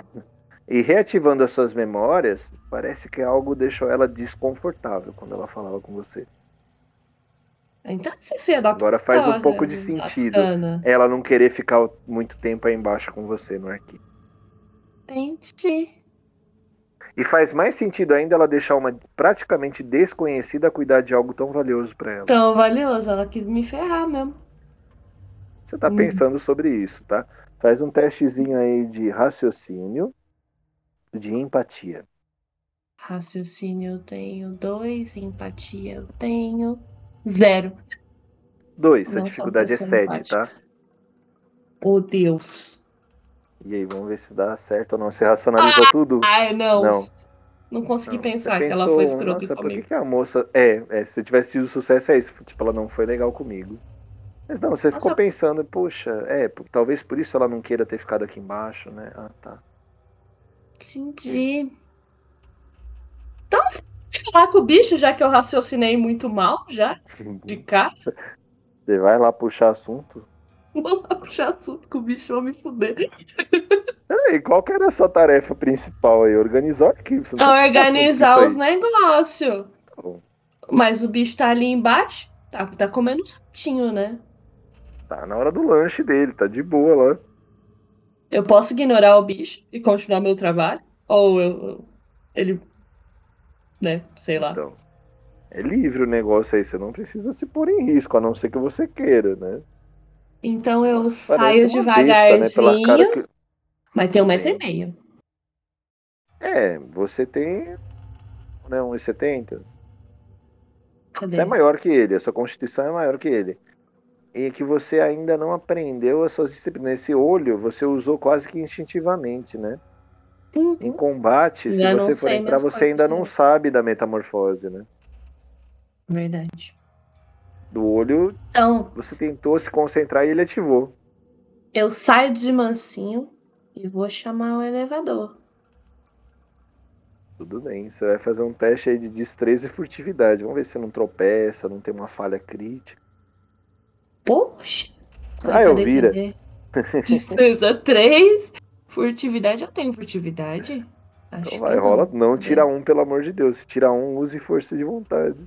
E reativando as suas memórias, parece que algo deixou ela desconfortável quando ela falava com você. Então você filha da Agora faz um pouco de sentido Lascana. ela não querer ficar muito tempo aí embaixo com você no arquivo. Entendi. E faz mais sentido ainda ela deixar uma praticamente desconhecida cuidar de algo tão valioso para ela. Tão valioso, ela quis me ferrar mesmo. Você tá Hum. pensando sobre isso, tá? Faz um testezinho aí de raciocínio, de empatia. Raciocínio eu tenho dois, empatia eu tenho zero. Dois, a Não sou dificuldade é pessoa 7, empática. tá? Oh, Deus. E aí, vamos ver se dá certo ou não. Você racionalizou tudo? Ai, não. Não, Não. consegui Não. pensar que ela pensou, foi escrota Nossa, por que, comigo. que a moça. É, é, se tivesse tido sucesso, é isso. Tipo, ela não foi legal comigo. Mas não, você ficou Nossa. pensando, poxa, é, talvez por isso ela não queira ter ficado aqui embaixo, né? Ah, tá. Entendi. Então, falar com o bicho, já que eu raciocinei muito mal, já, de cá. Você vai lá puxar assunto. Vou lá puxar assunto com o bicho, vou me fuder. Peraí, qual que era a sua tarefa principal aí? Organizar o arquivo. Organizar os negócios. Tá. Mas o bicho tá ali embaixo, tá, tá comendo um ratinho, né? Tá na hora do lanche dele, tá de boa lá. Eu posso ignorar o bicho e continuar meu trabalho? Ou eu- ele. Né? Sei lá. Então, é livre o negócio aí, você não precisa se pôr em risco, a não ser que você queira, né? Então eu Nossa, saio besta, né? devagarzinho. Que... Mas tem um metro e meio. É, você tem. Né, 1,70? Cadê? Você é maior que ele, a sua constituição é maior que ele. E que você ainda não aprendeu as suas disciplinas. Esse olho você usou quase que instintivamente, né? Uhum. Em combate, se Já não você for entrar, você ainda não eu. sabe da metamorfose, né? Verdade. Do olho, Então, você tentou se concentrar e ele ativou. eu saio de mansinho e vou chamar o elevador. Tudo bem, você vai fazer um teste aí de destreza e furtividade. Vamos ver se você não tropeça, não tem uma falha crítica. Poxa! Ah, eu vira. Destreza 3. Furtividade, eu tenho furtividade? Acho Então que vai, rola. Não Cadê? tira um, pelo amor de Deus. Se tira um, use força de vontade.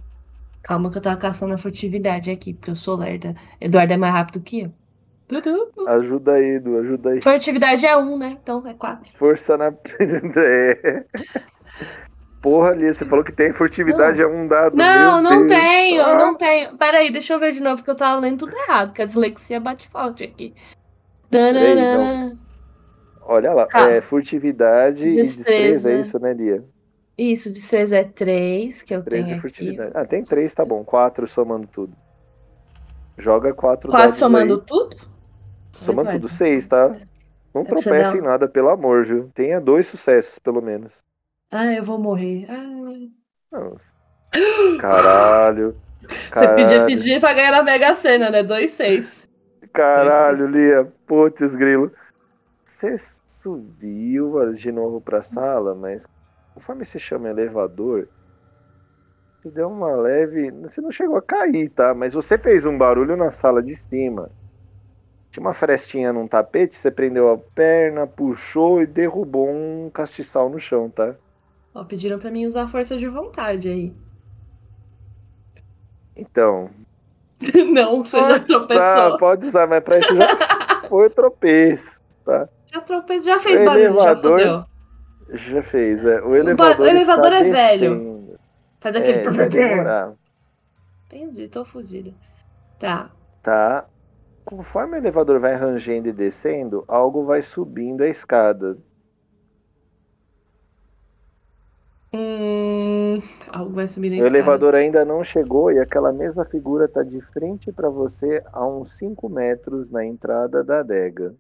Calma que eu tava caçando a furtividade aqui, porque eu sou lerda. Eduardo é mais rápido que eu. Ajuda aí, Edu, ajuda aí. Furtividade é 1, né? Então é 4. Força na. é. Porra, ali, você falou que tem furtividade, é um dado. Não, não tenho, Ah, não tenho. Peraí, deixa eu ver de novo, porque eu tava lendo tudo errado, que a dislexia bate forte aqui. Tanana. Olha lá, Calma. é furtividade e Destreza. destreza, é isso, né, Lia? Isso, destreza é 3, que eu Destreza tenho e aqui. furtividade. Ah, tem três, tá bom. Quatro somando tudo. Joga quatro 4 dados somando aí. tudo? Somando Eduardo. tudo, seis, tá? Não É dar em nada, pelo amor, viu? Tenha dois sucessos, pelo menos. Ah, eu vou morrer. Ah, Nossa. Caralho. você podia Caralho. pedir pra ganhar na Mega Sena, né? 2, 6. Caralho, Lia. Putz, grilo. Você subiu de novo pra sala, mas conforme você chama elevador, você deu uma leve. Você não chegou a cair, tá? Mas você fez um barulho na sala de cima. Tinha uma frestinha num tapete, você prendeu a perna, puxou e derrubou um castiçal no chão, tá? Ó, pediram pra mim usar força de vontade aí. Então. Não, você já tropeçou. usar, pode usar, mas pra isso já foi tropeço, tá? Já tropeçou, já fez O barulho, já elevador fodeu. Já fez, é. O elevador, o elevador é velho. descendo. Faz aquele. É. Entendi, tô fodida. Tá. Tá. Conforme o elevador vai rangendo e descendo, algo vai subindo a escada. Hum, algo vai subir na O escada. elevador ainda não chegou e aquela mesma figura tá de frente para você a uns 5 metros na entrada da adega.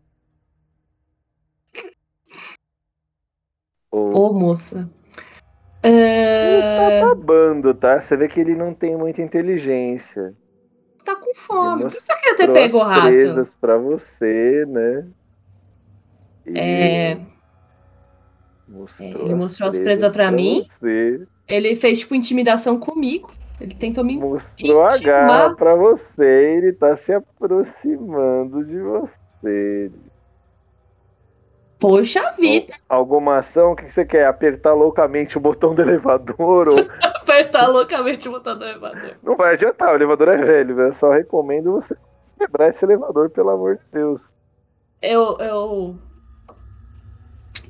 Ô, moça. Ele tá babando, tá? Você vê que ele não tem muita inteligência. Tá com fome. Por que você quer ter pego o rato? presas pra você, né? E É, Mostrou ele mostrou as presas pra mim. Você. ele fez, tipo, intimidação comigo. Ele tentou me. Mostrou a Intimar. garra pra você. Ele tá se aproximando de você. Poxa vida! Alguma ação? O que você quer? Apertar loucamente o botão do elevador? Ou... Apertar loucamente o botão do elevador. Não vai adiantar, o elevador é velho. Eu só recomendo você quebrar esse elevador, pelo amor de Deus. Eu, eu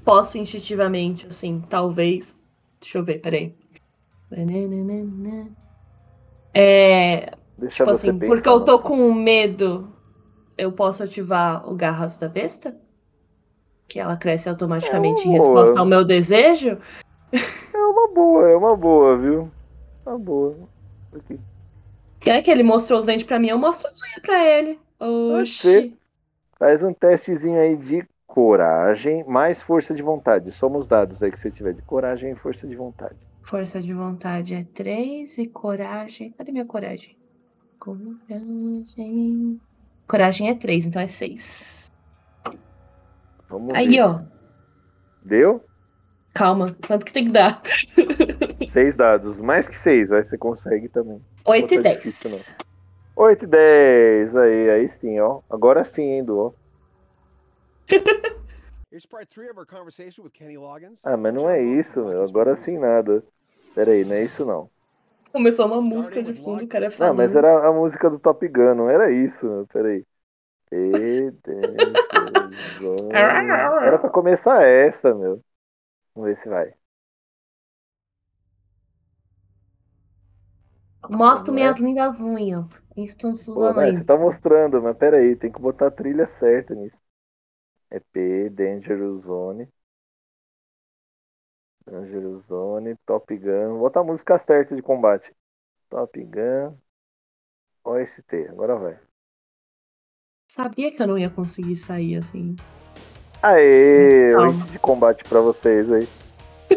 posso instintivamente, assim, talvez. Deixa eu ver, peraí. É, Deixa tipo assim, porque eu tô com medo, eu posso ativar o Garras da Besta? Que ela cresce automaticamente em É boa. resposta ao meu desejo? É uma boa, é uma boa, viu? Uma boa. Aqui. É que ele mostrou os dentes pra mim, eu mostro as unhas pra ele. Oxi. Faz um testezinho aí de coragem mais força de vontade. Somos dados aí que você tiver de coragem e força de vontade. Força de vontade é 3 e coragem. Cadê minha coragem? Coragem. Coragem é 3, então é 6. Vamos Aí, ver. ó. Deu? Calma. Quanto que tem que dar? Seis dados. Mais que seis, vai, você consegue também. 8 e 10. difícil, não. 8 e 10. Aí, aí sim, ó. Agora sim, hein, Du, ó. Here's part three of our conversation with Kenny Loggins. Ah, mas não é isso, meu. Agora sim nada. Pera aí, não é isso não. Começou uma música de fundo, o cara Não, falando. mas era a música do Top Gun, não era isso, meu. Pera aí. E Era pra começar essa, meu. Vamos ver se vai. Mostra Não minhas lindas unhas. Estão Pô, né, você tá mostrando, mas pera aí, tem que botar a trilha certa nisso. É P, Dangerous Zone. Dangerous Zone, Top Gun. Vou botar a música certa de combate. Top Gun. OST, agora vai. Sabia que eu não ia conseguir sair assim. Aê, mente de combate pra vocês aí.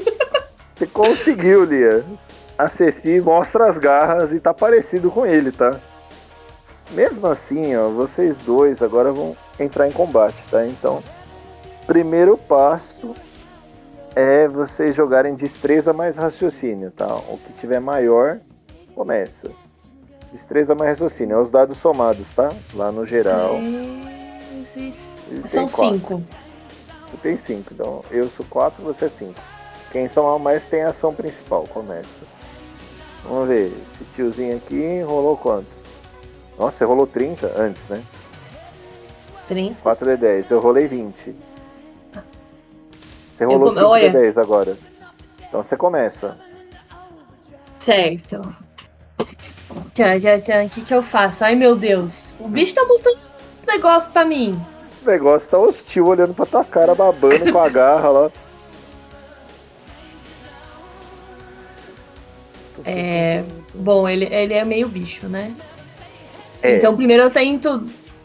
Você conseguiu, Lia. A Ceci mostra as garras e tá parecido com ele, tá? Mesmo assim, ó, vocês dois agora vão entrar em combate, tá? Então, primeiro passo é vocês jogarem destreza mais raciocínio, tá? O que tiver maior, começa. Destreza mais raciocínio, é os dados somados, tá? Lá no geral. Vezes... São quatro. cinco. Você tem 5, então eu sou 4, você é 5. Quem somar mais tem a ação principal, começa. Vamos ver, esse tiozinho aqui rolou quanto? Nossa, você rolou 30 antes, né? 30. 4 de 10, eu rolei 20. Você Eu rolou come- 5 de olha. 10 agora. Então você começa. Certo. Tchan, tchan, tchan. O que, que eu faço? Ai, meu Deus. O bicho tá mostrando os negócios pra mim. O negócio tá hostil olhando pra tua cara, babando com a garra lá. É. Bom, ele, ele é meio bicho, né? É. Então, primeiro eu tento,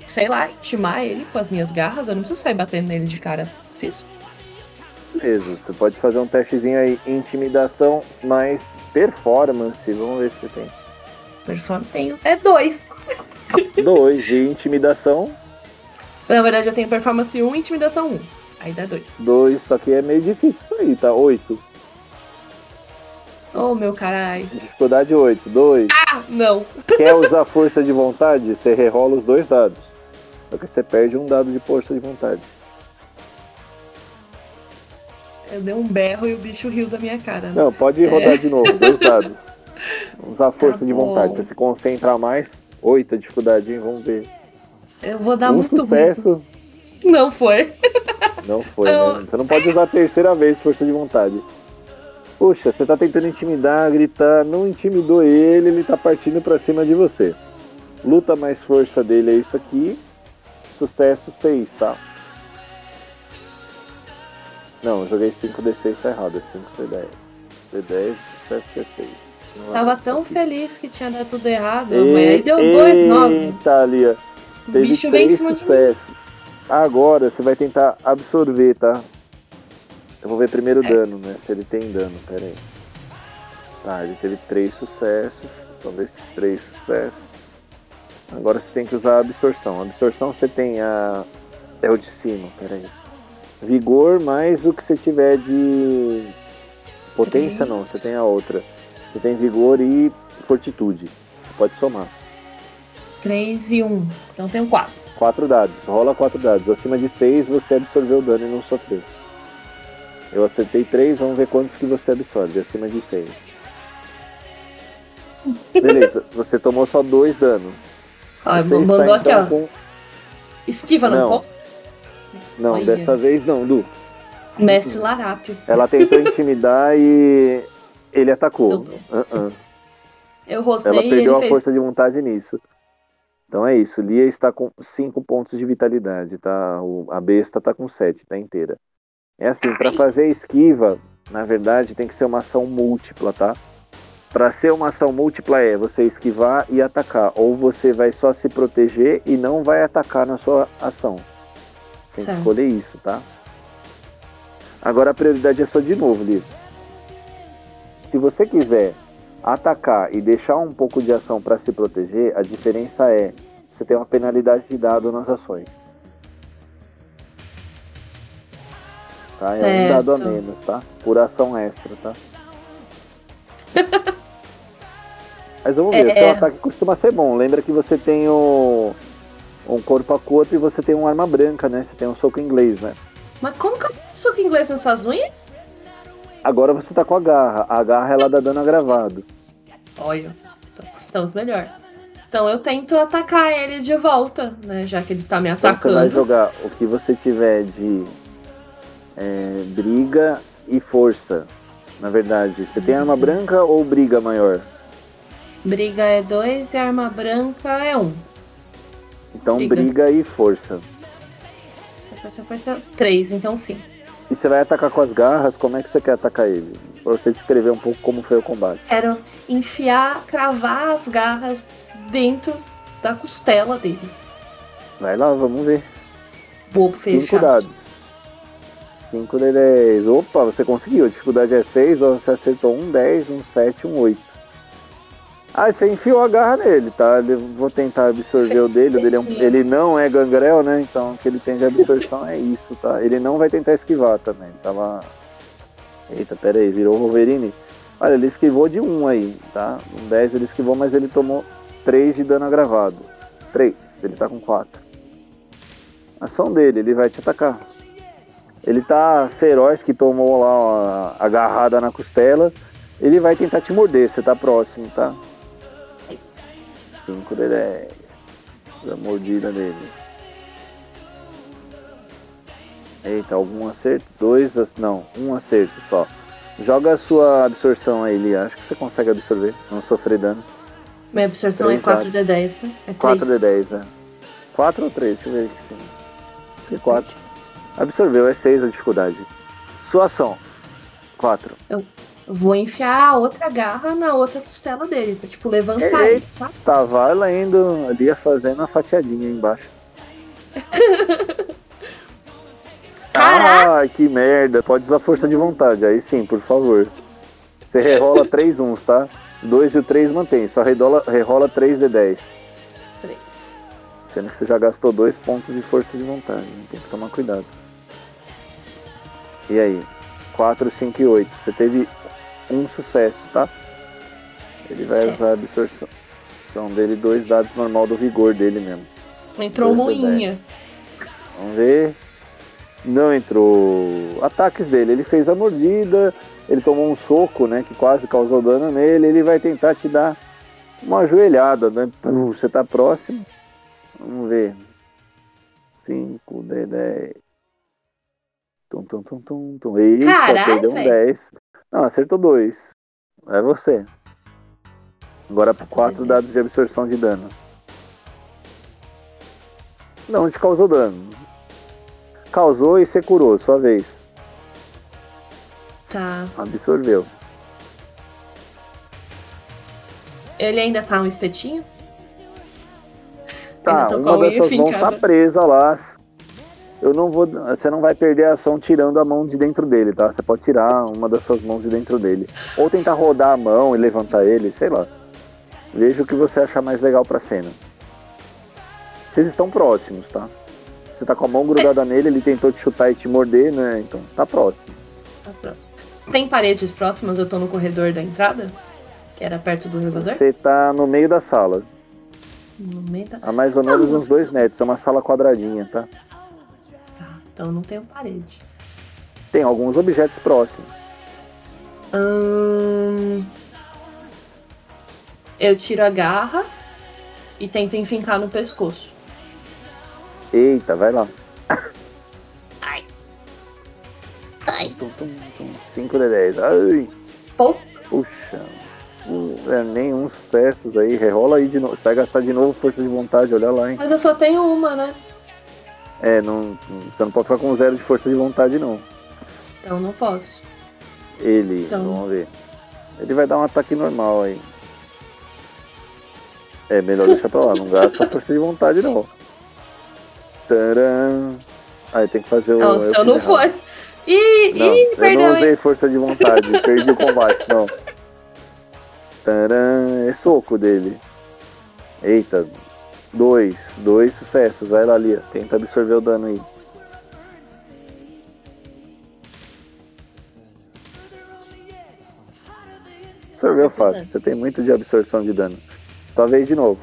sei lá, intimar ele com as minhas garras. Eu não preciso sair batendo nele de cara. Preciso. Beleza, você pode fazer um testezinho aí, intimidação mais performance. Vamos ver se você tem. Performance tenho. É dois. 2 de intimidação. Na verdade, eu tenho performance 1 e intimidação 1. Aí dá dois. 2, só que é meio difícil isso aí, tá? 8. Oh, meu caralho. Dificuldade 8. 2. Ah, não. Quer usar força de vontade? Você rerola os dois dados. Só que você perde um dado de força de vontade. Eu dei um berro e o bicho riu da minha cara. Né? Não, pode rodar de novo, dois dados. Usar força de bom. vontade. Você se concentra mais. 8 a dificuldade, hein? Vamos ver. Eu vou dar um muito sucesso. ruim. Não foi. Não foi, Eu- né? Você não pode usar a terceira vez força de vontade. Puxa, você tá tentando intimidar, gritar, não intimidou ele, ele tá partindo pra cima de você. Luta mais força dele é isso aqui. Sucesso 6, tá? Não, eu joguei 5d6, tá errado, é 5d10. D10, sucesso que é 6. É Tava tão feliz que tinha dado tudo errado, mas aí deu dois nove. Eita, Lia. O Teve bicho vem em cima de mim. sucessos. Agora você vai tentar absorver, tá? Eu vou ver primeiro o Certo. dano, né? Se ele tem dano, pera aí. Tá, ele teve três sucessos. Então desses três sucessos. Agora você tem que usar a absorção. A absorção você tem a. É o de cima, pera aí. Vigor mais o que você tiver de. Potência não, você tem a outra. Você tem vigor e fortitude. Você pode somar. 3 e 1. Então tenho 4. Quatro dados, rola quatro dados. Acima de seis você absorveu o dano e não sofreu. Eu acertei três, vamos ver quantos que você absorve. Acima de seis. Beleza, você tomou só dois danos. Ó, Você mandou está, aqui, então, ó. com- Esquiva, não, Não. Não, Olha. dessa vez não, Du. Mestre Larápio. Ela tentou intimidar e ele atacou. Tudo. Uh-uh. Eu rosnei Ela e ele perdeu a fez. força de vontade nisso. Então é isso. Lia está com 5 pontos de vitalidade, tá? O- a besta está com 7, tá inteira. É assim, para fazer esquiva, na verdade, tem que ser uma ação múltipla, tá? Para ser uma ação múltipla é você esquivar e atacar, ou você vai só se proteger e não vai atacar na sua ação. Tem Certo. que escolher isso, tá? Agora a prioridade é só de novo, Lia. Se você quiser atacar e deixar um pouco de ação para se proteger, a diferença é você tem uma penalidade de dado nas ações. Tá? É um Certo. dado a menos, tá? Por ação extra, tá? Mas vamos ver, É. seu ataque costuma ser bom. Lembra que você tem o um corpo a corpo e você tem uma arma branca, né? Você tem um soco inglês, né? Mas como que eu soco inglês nessas unhas? Agora você tá com a garra. A garra ela dá dano agravado. Olha, então estamos melhor. Então eu tento atacar ele de volta, né? Já que ele tá me Então você vai atacando. jogar o que você tiver de é, briga e força. Na verdade, você tem arma branca ou briga maior? Briga é 2 e arma branca é 1. Um. Então Briga. briga e força. Força, força, 3, então sim. E você vai atacar com as garras, como é que você quer atacar ele? Pra você descrever um pouco como foi o combate. Quero enfiar, cravar as garras dentro da costela dele. Vai lá, vamos ver. Bobo Cinco fechado. dados. 5 de 10. Opa, você conseguiu. A dificuldade é 6, você acertou um 10, um 7, um 8. Ah, você enfiou a garra nele, tá? Eu vou tentar absorver o dele. O dele, é um- ele não é gangrel, né? Então o que ele tem de absorção é isso, tá? Ele não vai tentar esquivar também. Tava. Eita, pera aí, virou o Wolverine. Olha, ele esquivou de 1 aí, tá? Um 10 ele esquivou, mas ele tomou 3 de dano agravado. 3, ele tá com 4. Ação dele, ele vai te atacar. Ele tá feroz que tomou lá ó, a agarrada na costela. Ele vai tentar te morder, você tá próximo, tá? 5 de 10. Da mordida dele. Eita, algum acerto? Dois, não, um acerto só. Joga a sua absorção aí, Lia. Acho que você consegue absorver, não sofrer dano. Minha absorção Três é 4 de 10, tá? É 4 de 3. 10, é. 4 ou 3? Deixa eu ver aqui. Acho que 4. Absorveu, é 6 a dificuldade. Sua ação. 4. Vou enfiar a outra garra na outra costela dele, pra, tipo, levantar Ei. ele, tá? Tava ela indo ali fazendo uma fatiadinha aí embaixo. Caraca! Ah, que merda. Pode usar força de vontade. Aí sim, por favor. Você rerola 3 uns, tá? 2 e o 3 mantém. Só rerola, rerola 3 de 10. 3. Sendo que você já gastou 2 pontos de força de vontade. Tem que tomar cuidado. E aí? 4, 5 e 8. Você teve um sucesso, tá? Ele vai Certo. usar a absorção dele dois dados normal do vigor dele mesmo. Entrou moinha. Vamos ver. Não entrou. Ataques dele. Ele fez a mordida. Ele tomou um soco, né? Que quase causou dano nele. Ele vai tentar te dar uma joelhada, né? Você tá próximo. Vamos ver. 5, de 10. Tum, tum, tum, tum, tum. Eita, Caralho, perdeu um velho. 10. Não, acertou dois. É você. Agora por 4 de dados de absorção de dano. Não te causou dano. Causou e você curou, sua vez. Tá. Absorveu. Ele ainda tá um espetinho? Tá, uma das suas mãos tá presa lá. Eu não vou. Você não vai perder a ação tirando a mão de dentro dele, tá? Você pode tirar uma das suas mãos de dentro dele. Ou tentar rodar a mão e levantar ele, sei lá. Veja o que você achar mais legal pra cena. Vocês estão próximos, tá? Você tá com a mão grudada nele, ele tentou te chutar e te morder, né? Então tá próximo. Tá próximo. Tem paredes próximas? Eu tô no corredor da entrada? Que era perto do elevador? Você tá no meio da sala, No meio da... a mais ou menos uns dois metros. É uma sala quadradinha, tá? Então não tenho parede. Tem alguns objetos próximos. Hum... Eu tiro a garra e tento enfincar no pescoço. Eita, vai lá. Ai. Ai. Tum, tum, tum. 5 de 10. Ai, Pô, puxa. É, nenhum sucessos aí. Rerola aí de novo. Você vai gastar de novo força de vontade, olha lá, hein? mas eu só tenho uma, né? É, não, você não pode ficar com zero de força de vontade, não. Então não posso. Ele, Então. vamos ver. Ele vai dar um ataque normal aí. É, melhor deixar pra lá. Não gasta força de vontade, não. Tcharam. Aí tem que fazer o. Não, eu se eu não for. Ih, Não, ih, eu perdeu, não hein? usei força de vontade, perdi o combate, não. Taran, é soco dele. Eita, dois, dois sucessos, vai lá ali, tenta absorver o dano aí. Absorveu fácil, você tem muito de absorção de dano. Sua vez de novo.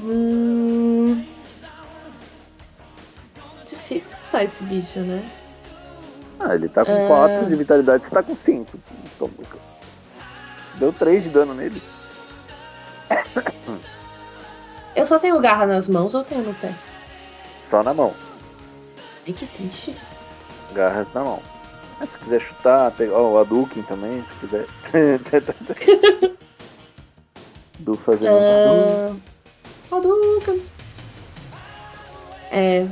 Hum... Difícil matar esse bicho, né? Ah, ele tá com Ah. 4 de vitalidade, você tá com 5. Deu 3 de dano nele. Eu só tenho garra nas mãos ou tenho no pé? Só na mão. Ai, que triste. Garras na mão. Mas se quiser chutar, pegar ó, o Hadouken também, se quiser. Do um Ah, Hadouken. É.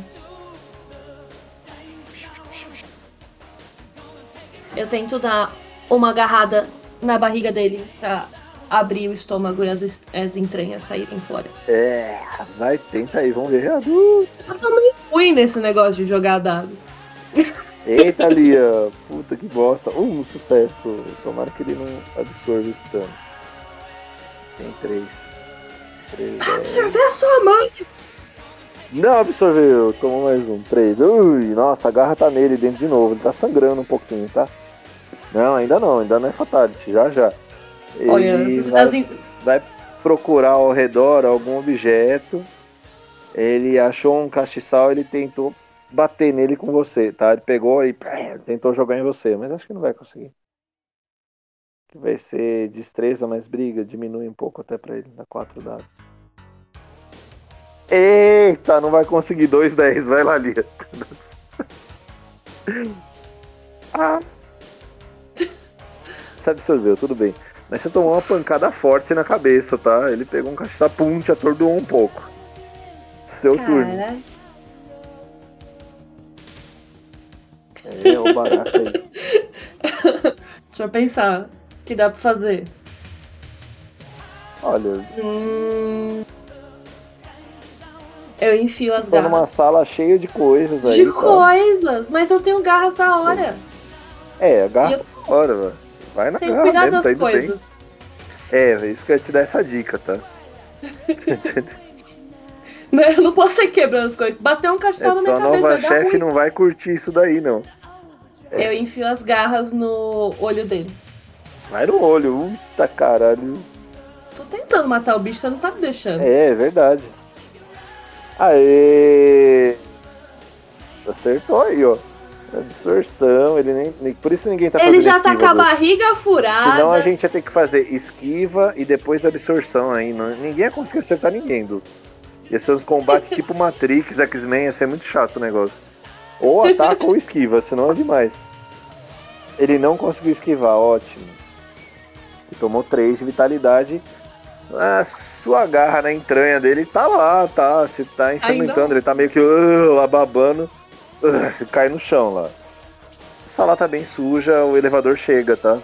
Eu tento dar uma agarrada na barriga dele pra abrir o estômago e as, as entranhas saírem fora. É, vai, tenta aí, vamos ver. Uh, Eu tô muito ruim nesse negócio de jogar dado. Eita, Lia, puta que bosta. Um sucesso. Tomara que ele não absorva esse dano. Tem três. Três. é. Absorver a sua mãe! Não absorveu, tomou mais um. Três. Ui, nossa, a garra tá nele dentro de novo. Ele tá sangrando um pouquinho, tá? Não, ainda não, ainda não é fatality, já já. Olha, vai, as vai procurar ao redor algum objeto. Ele achou um castiçal, ele tentou bater nele com você, tá? Ele pegou e tentou jogar em você, mas acho que não vai conseguir. Vai ser destreza mais briga, diminui um pouco até pra ele, dá 4 dados. Eita, não vai conseguir 2 10, vai lá, Lia. ah. Você absorveu, tudo bem. Mas você tomou uma pancada forte na cabeça, tá? Ele pegou um cachaça pum, te atordoou um pouco. Seu turno. Cara, É o barato aí. deixa eu pensar. O que dá pra fazer? Olha, Hum... Eu enfio as tá numa garras. sala cheia de coisas aí. De tá? coisas! Mas eu tenho garras da hora. É, agarra E eu- fora, velho. Vai na Tenho garra cuidado mesmo, tá das indo bem. coisas. É, isso que eu ia te dar essa dica, tá? Né? Eu não posso sair quebrando as coisas. Bater um É, castelo na minha cabeça nova chefe não vai curtir isso daí, não. Eu enfio as garras no olho dele. Vai no olho, puta caralho. Tô tentando matar o bicho, você não tá me deixando. É, é verdade. Aê! Acertou aí, ó. Absorção, ele nem, nem- Por isso ninguém tá Ele já tá com a barriga furada. Senão a gente ia ter que fazer esquiva e depois absorção aí. Não, ninguém ia conseguir acertar ninguém, Du. Ia ser uns combates tipo Matrix, X-Men, ia ser muito chato o negócio. Ou ataca ou esquiva, senão é demais. Ele não conseguiu esquivar, ótimo. Ele tomou 3 de vitalidade. A sua garra na entranha dele tá lá, tá? Você tá ensanguentando, ele tá meio que uh, lá babando. Cai no chão lá. A sala tá bem suja, o elevador chega, tá?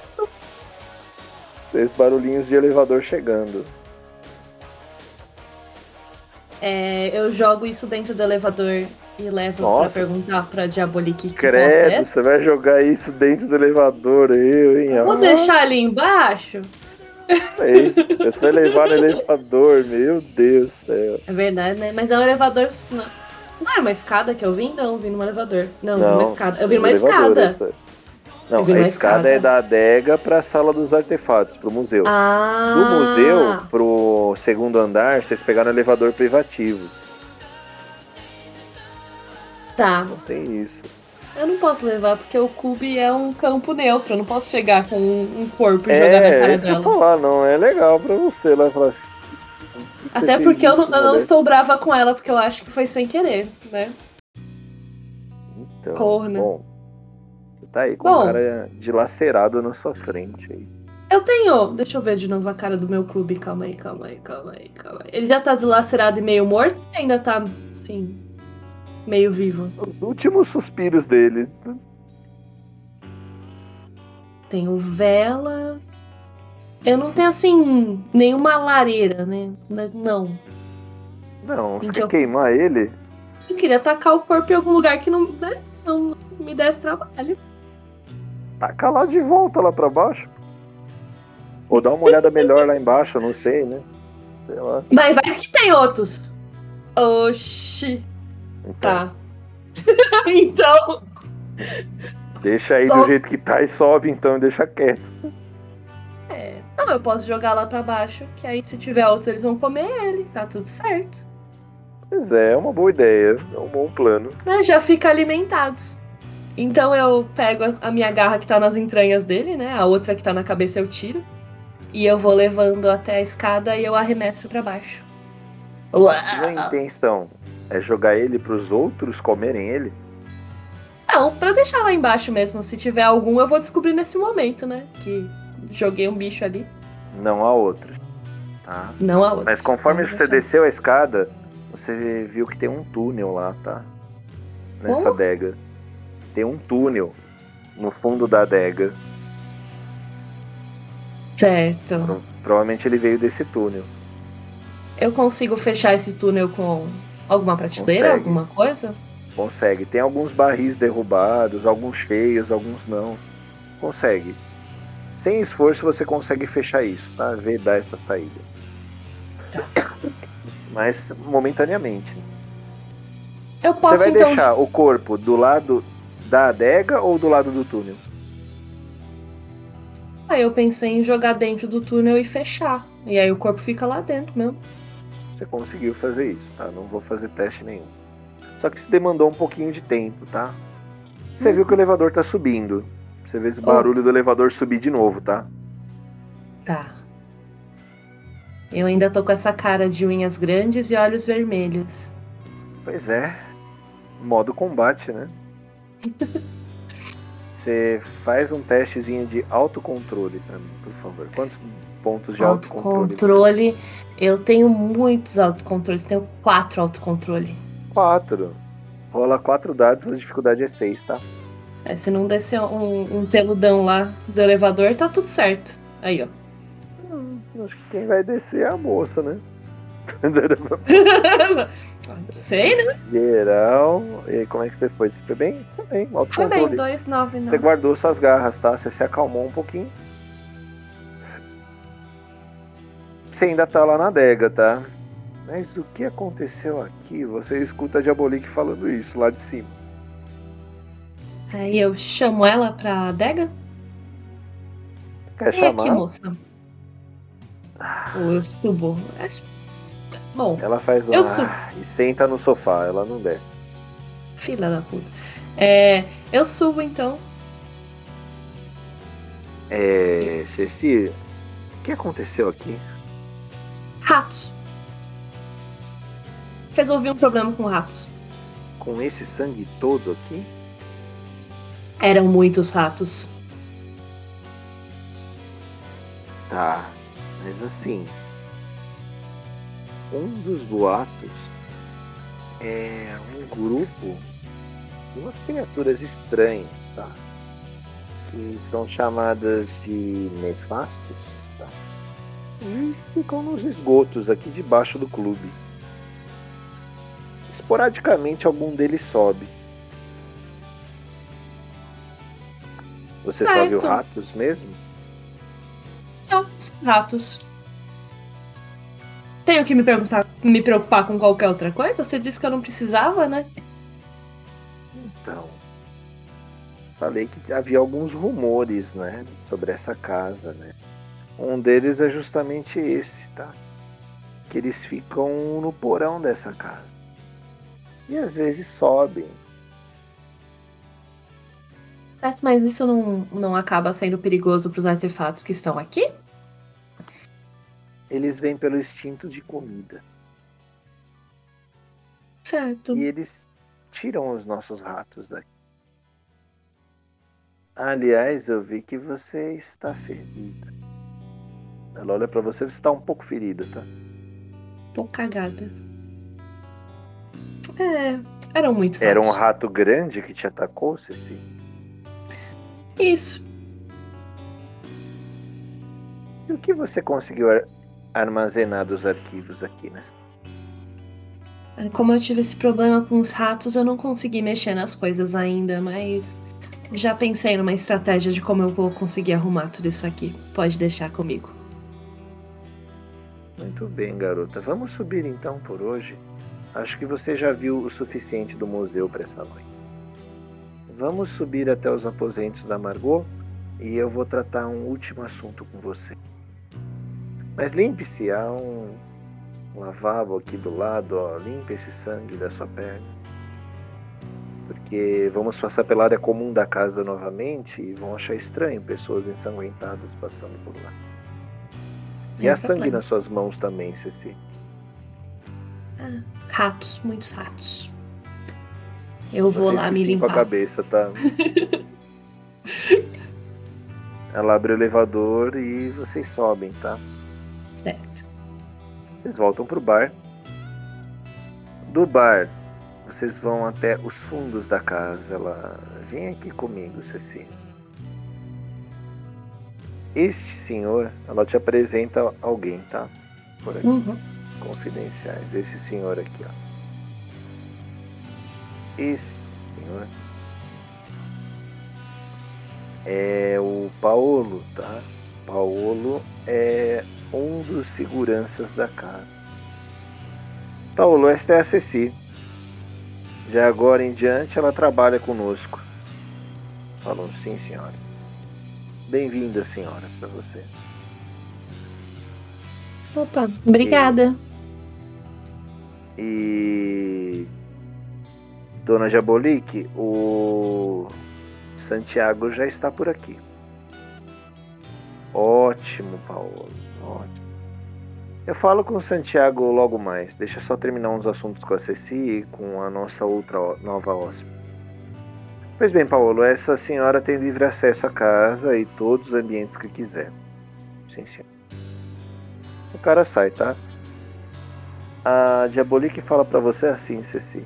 Esses barulhinhos de elevador chegando. É, eu jogo isso dentro do elevador e levo Nossa. pra perguntar pra Diabolique que é Credo, você vai jogar isso dentro do elevador, eu, hein? Vou Ah, deixar ali embaixo? sei. Você vai levar no elevador, meu Deus do céu. É verdade, né? Mas é um elevador. Não, não era uma escada que eu vim? Não, eu vim numa elevador. Não, vim numa escada. Eu vim numa escada. essa. Não, a uma escada, escada. é da adega pra sala dos artefatos, pro museu. Ah. Do museu pro segundo andar, vocês pegaram o elevador privativo. Tá. Não tem isso. Eu não posso levar porque o Cube é um campo neutro. Eu não posso chegar com um corpo e jogar na é, cara isso que eu ia dela. falar, não é legal pra você lá falar. Até porque eu eu não moleque. estou brava com ela, porque eu acho que foi sem querer, né? Então, Corna. Bom, você tá aí com Bom. um cara dilacerado na sua frente aí. Eu tenho. Deixa eu ver de novo a cara do meu clube. Calma aí, calma aí, calma aí, calma aí. Ele já tá dilacerado e meio morto ou ainda tá, assim, meio vivo? Os últimos suspiros dele. Tenho velas. Eu não tenho, assim, nenhuma lareira, né? Não. Não, você Então- quer queimar ele? Eu queria tacar o corpo em algum lugar que não, né, não me desse trabalho. Taca lá de volta lá pra baixo. Ou dá uma olhada melhor lá embaixo, eu não sei, né? Sei lá. Vai, vai que tem outros. Oxi. Então, Tá. então. Deixa aí do jeito que tá e sobe então, deixa quieto. É, não, eu posso jogar lá pra baixo, que aí se tiver outros eles vão comer ele, tá tudo certo. Pois é, é uma boa ideia, é um bom plano. Né, já fica alimentados. Então eu pego a- a minha garra que tá nas entranhas dele, né? A outra que tá na cabeça eu tiro. E eu vou levando até a escada e eu arremesso pra baixo. Sua intenção é jogar ele pros outros comerem ele? Não, pra deixar lá embaixo mesmo. Se tiver algum, eu vou descobrir nesse momento, né? Que joguei um bicho ali. Não há outros. Tá? Não há outros. Mas conforme você desceu a escada, você viu que tem um túnel lá, tá? Nessa Como? adega. Tem um túnel. no fundo da adega. Certo. Pro- provavelmente ele veio desse túnel. Eu consigo fechar esse túnel com alguma prateleira, Consegue. alguma coisa? Consegue. Tem alguns barris derrubados, alguns cheios, alguns não. Consegue. Sem esforço você consegue fechar isso, tá? Vedar essa saída. Mas momentaneamente. Eu posso você vai então. deixar o corpo do lado da adega ou do lado do túnel? Aí eu pensei em jogar dentro do túnel e fechar. E aí o corpo fica lá dentro mesmo. Você conseguiu fazer isso, tá? Não vou fazer teste nenhum. Só que isso demandou um pouquinho de tempo, tá? Você Uhum. viu que o elevador tá subindo. Você vê esse barulho do elevador subir de novo, tá? Tá. Eu ainda tô com essa cara de unhas grandes e olhos vermelhos. Pois é. Modo combate, né? Você faz um testezinho de autocontrole mim, por favor. Quantos pontos de autocontrole? Autocontrole. Eu tenho muitos autocontroles. Tenho quatro autocontrole. Quatro. Rola quatro dados, a dificuldade é seis, tá? É, se não descer um, um peludão lá do elevador, tá tudo certo. Aí, ó. Hum, acho que quem vai descer é a moça, né? Sei, né? Geral. E aí, como é que você foi? Você foi bem? Você foi bem. Foi Autocontrole. bem, dois, nove, Você nove. guardou suas garras, tá? Você se acalmou um pouquinho. Você ainda tá lá na adega, tá? Mas o que aconteceu aqui? Você escuta a Diabolique falando isso lá de cima. Aí eu chamo ela pra adega. Quer Vem aqui, chamar? moça. Ou eu subo. Acho- Bom, Ela faz um Eu ah, e senta no sofá, ela não desce. filha da puta. É, eu subo então. É. Ceci, o que aconteceu aqui? Ratos. Resolvi um problema com ratos. Com esse sangue todo aqui? Eram muitos ratos. Tá, mas assim. Um dos boatos é um grupo de umas criaturas estranhas, tá? Que são chamadas de nefastos, tá? E ficam nos esgotos aqui debaixo do clube. Esporadicamente algum deles sobe. Você só viu Certo. ratos mesmo? Não, ratos. Tenho que me perguntar, me preocupar com qualquer outra coisa? Você disse que eu não precisava, né? Então, falei que havia alguns rumores, né, sobre essa casa, né? Um deles é justamente esse, tá? Que eles ficam no porão dessa casa. E às vezes sobem. Certo, mas isso não, não acaba sendo perigoso para os artefatos que estão aqui? Eles vêm pelo instinto de comida. Certo. E eles tiram os nossos ratos daqui. Aliás, eu vi que você está ferida. Ela olha pra você, você está um pouco ferida, tá? Tô cagada. É, eram muitos Era um ratos. rato grande que te atacou, Ceci? Isso. E o que você conseguiu ar- armazenar dos arquivos aqui, né? Como eu tive esse problema com os ratos, eu não consegui mexer nas coisas ainda, mas já pensei numa estratégia de como eu vou conseguir arrumar tudo isso aqui. Pode deixar comigo. Muito bem, garota. Vamos subir então por hoje. Acho que você já viu o suficiente do museu para essa noite. Vamos subir até os aposentos da Margot e eu vou tratar um último assunto com você. Mas limpe-se, há um lavabo aqui do lado, ó. Limpe esse sangue da sua perna. Porque vamos passar pela área comum da casa novamente e vão achar estranho pessoas ensanguentadas passando por lá. E há sangue problema. nas suas mãos também, Ceci. Ratos, muitos ratos. Eu vou lá me sim com a limpar. cabeça, tá? Ela abre o elevador e vocês sobem, tá? Certo. Vocês voltam pro bar. Do bar, vocês vão até os fundos da casa. Ela vem aqui comigo, Ceci. este senhor, ela te apresenta alguém, tá? Por aqui. Uhum. Confidenciais. Esse senhor aqui, ó. Esse senhor é o Paulo, tá? Paulo é um dos seguranças da casa. Paulo, esta é a Ceci. De agora em diante ela trabalha conosco. Falou, sim, senhora. Bem-vinda, senhora, para você. Opa, obrigada. E. Dona Jabolique, o Santiago já está por aqui. Ótimo, Paulo. Ótimo. Eu falo com o Santiago logo mais. Deixa só terminar uns assuntos com a Ceci e com a nossa outra nova hóspede. Pois bem, Paulo, essa senhora tem livre acesso à casa e todos os ambientes que quiser. Sim, senhor. O cara sai, tá? A Diabolique fala para você assim, Ceci.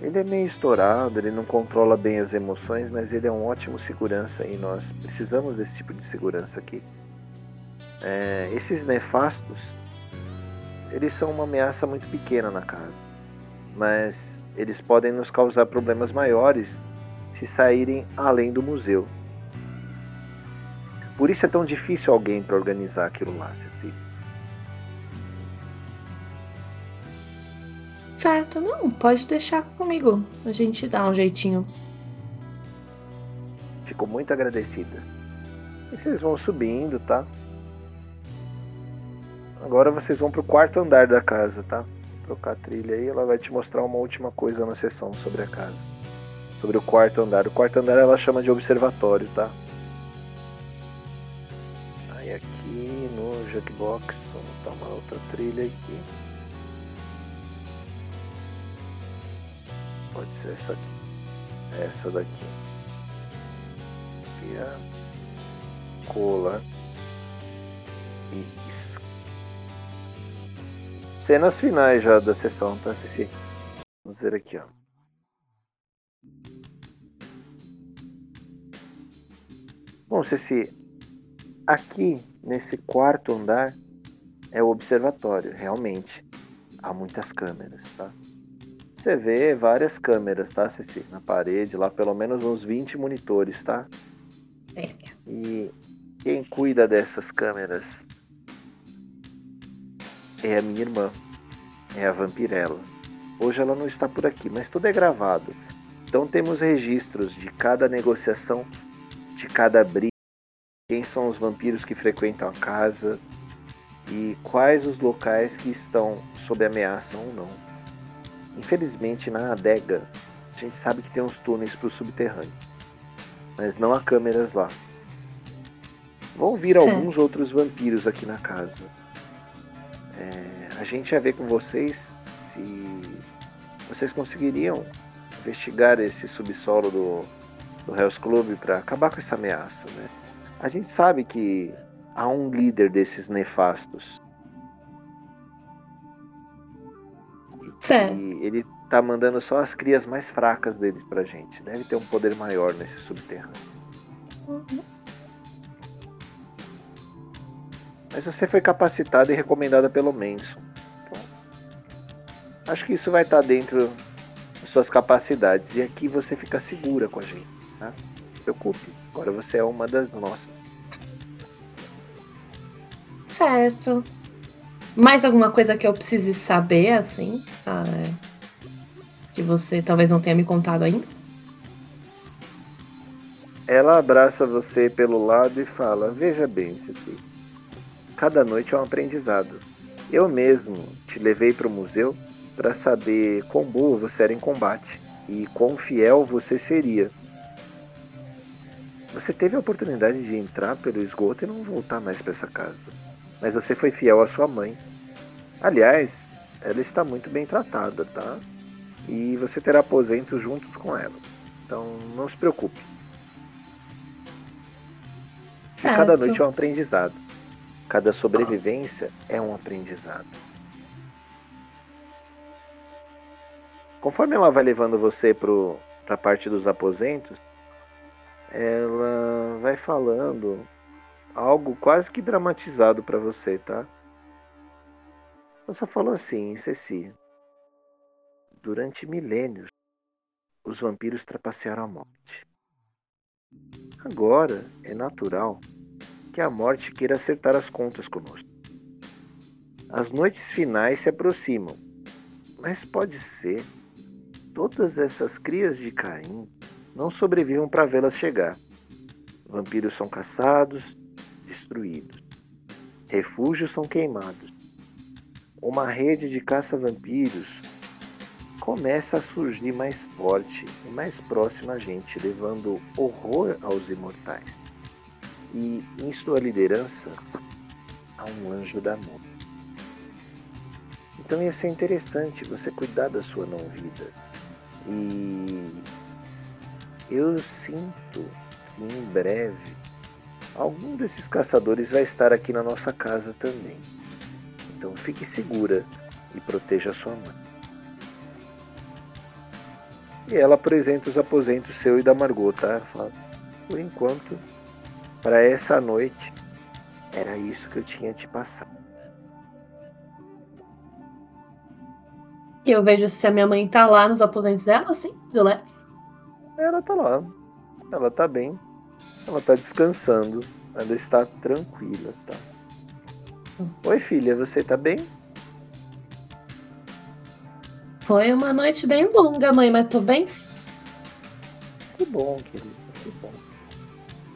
Ele é meio estourado, ele não controla bem as emoções, mas ele é um ótimo segurança e nós precisamos desse tipo de segurança aqui. É, esses nefastos, eles são uma ameaça muito pequena na casa, mas eles podem nos causar problemas maiores se saírem além do museu. Por isso é tão difícil alguém para organizar aquilo lá, Ceci. Certo, não, pode deixar comigo. A gente dá um jeitinho. Fico muito agradecida. E vocês vão subindo, tá? Agora vocês vão pro quarto andar da casa, tá? Trocar a trilha aí, ela vai te mostrar uma última coisa na sessão sobre a casa. Sobre o quarto andar. O quarto andar ela chama de observatório, tá? Aí aqui no Jukebox, vamos botar uma outra trilha aqui. Pode ser essa aqui. Essa daqui. Via cola e isca. Cenas finais já da sessão, tá, Ceci? Vamos ver aqui, ó. Bom, Ceci, aqui nesse quarto andar é o observatório, realmente. Há muitas câmeras, tá? Você vê várias câmeras, tá, Ceci? Na parede, lá pelo menos uns 20 monitores, tá? É. E quem cuida dessas câmeras é a minha irmã, é a Vampirella. Hoje ela não está por aqui, mas tudo é gravado. Então temos registros de cada negociação, de cada briga, quem são os vampiros que frequentam a casa e quais os locais que estão sob ameaça ou não. Infelizmente, na adega, a gente sabe que tem uns túneis para o subterrâneo, mas não há câmeras lá. Vão vir Certo. alguns outros vampiros aqui na casa. É, a gente ia ver com vocês se vocês conseguiriam investigar esse subsolo do, do Hell's Club para acabar com essa ameaça. Né? A gente sabe que há um líder desses nefastos Certo. E ele tá mandando só as crias mais fracas deles pra gente. Deve ter um poder maior nesse subterrâneo. Mas você foi capacitada e recomendada pelo Manson. Então, acho que isso vai estar dentro das suas capacidades. E aqui você fica segura com a gente. Tá? Não se preocupe. Agora você é uma das nossas. Certo. Mais alguma coisa que eu precise saber, assim? Ah, é, que você talvez não tenha me contado ainda? Ela abraça você pelo lado e fala: Veja bem, Ceci. Cada noite é um aprendizado. Eu mesmo te levei para o museu para saber quão boa você era em combate e quão fiel você seria. Você teve a oportunidade de entrar pelo esgoto e não voltar mais para essa casa. Mas você foi fiel à sua mãe. Aliás, ela está muito bem tratada, tá? E você terá aposento juntos com ela. Então não se preocupe. Certo. Cada noite é um aprendizado. Cada sobrevivência é um aprendizado. Conforme ela vai levando você para a parte dos aposentos, ela vai falando algo quase que dramatizado para você, tá? Só falou assim, Ceci. Durante milênios, os vampiros trapacearam a morte. Agora é natural que a morte queira acertar as contas conosco. As noites finais se aproximam, mas pode ser todas essas crias de Caim não sobrevivam para vê-las chegar. Vampiros são caçados, destruídos. Refúgios são queimados. Uma rede de caça-vampiros começa a surgir mais forte e mais próxima a gente, levando horror aos imortais. E em sua liderança há um anjo da morte. Então ia ser interessante você cuidar da sua não-vida. E eu sinto que em breve algum desses caçadores vai estar aqui na nossa casa também. Então fique segura e proteja sua mãe. E ela apresenta os aposentos seu e da Margot, tá? Fala, por enquanto, para essa noite, era isso que eu tinha te passado. E eu vejo se a minha mãe tá lá nos aposentos dela, assim, do Les. Ela tá lá. Ela tá bem. Ela tá descansando. Ela está tranquila, tá? Oi, filha, você tá bem? Foi uma noite bem longa, mãe, mas tô bem sim. Que bom, querido, que bom.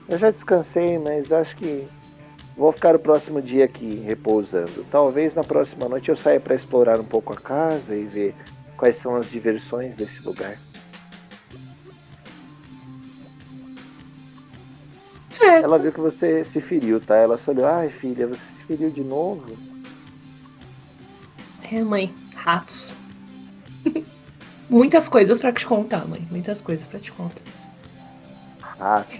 Eu já descansei, mas acho que vou ficar o próximo dia aqui repousando. Talvez na próxima noite eu saia para explorar um pouco a casa e ver quais são as diversões desse lugar. Certo. Ela viu que você se feriu, tá? Ela só olhou, ai filha, você feriu de novo? É, mãe, ratos. Muitas coisas para te contar, mãe. Muitas coisas para te contar. Rato.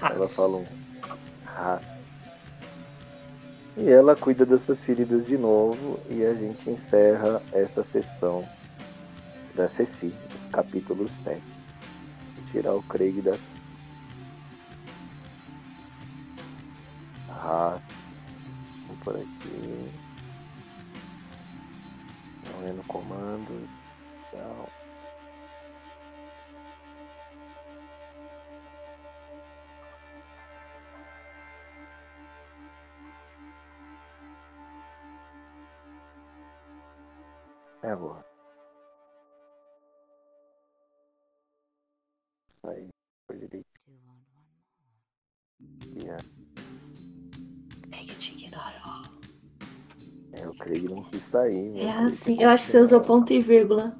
Ela fala um rato. E ela cuida das suas feridas de novo e a gente encerra essa sessão da Ceci, esse capítulo 7. Vou tirar o Craig da. Rato. Vamos por aqui vendo comandos. Tchau. É agora. Sai. Foi direito. Craig não quis sair. É assim, eu acho que você usou ponto e vírgula.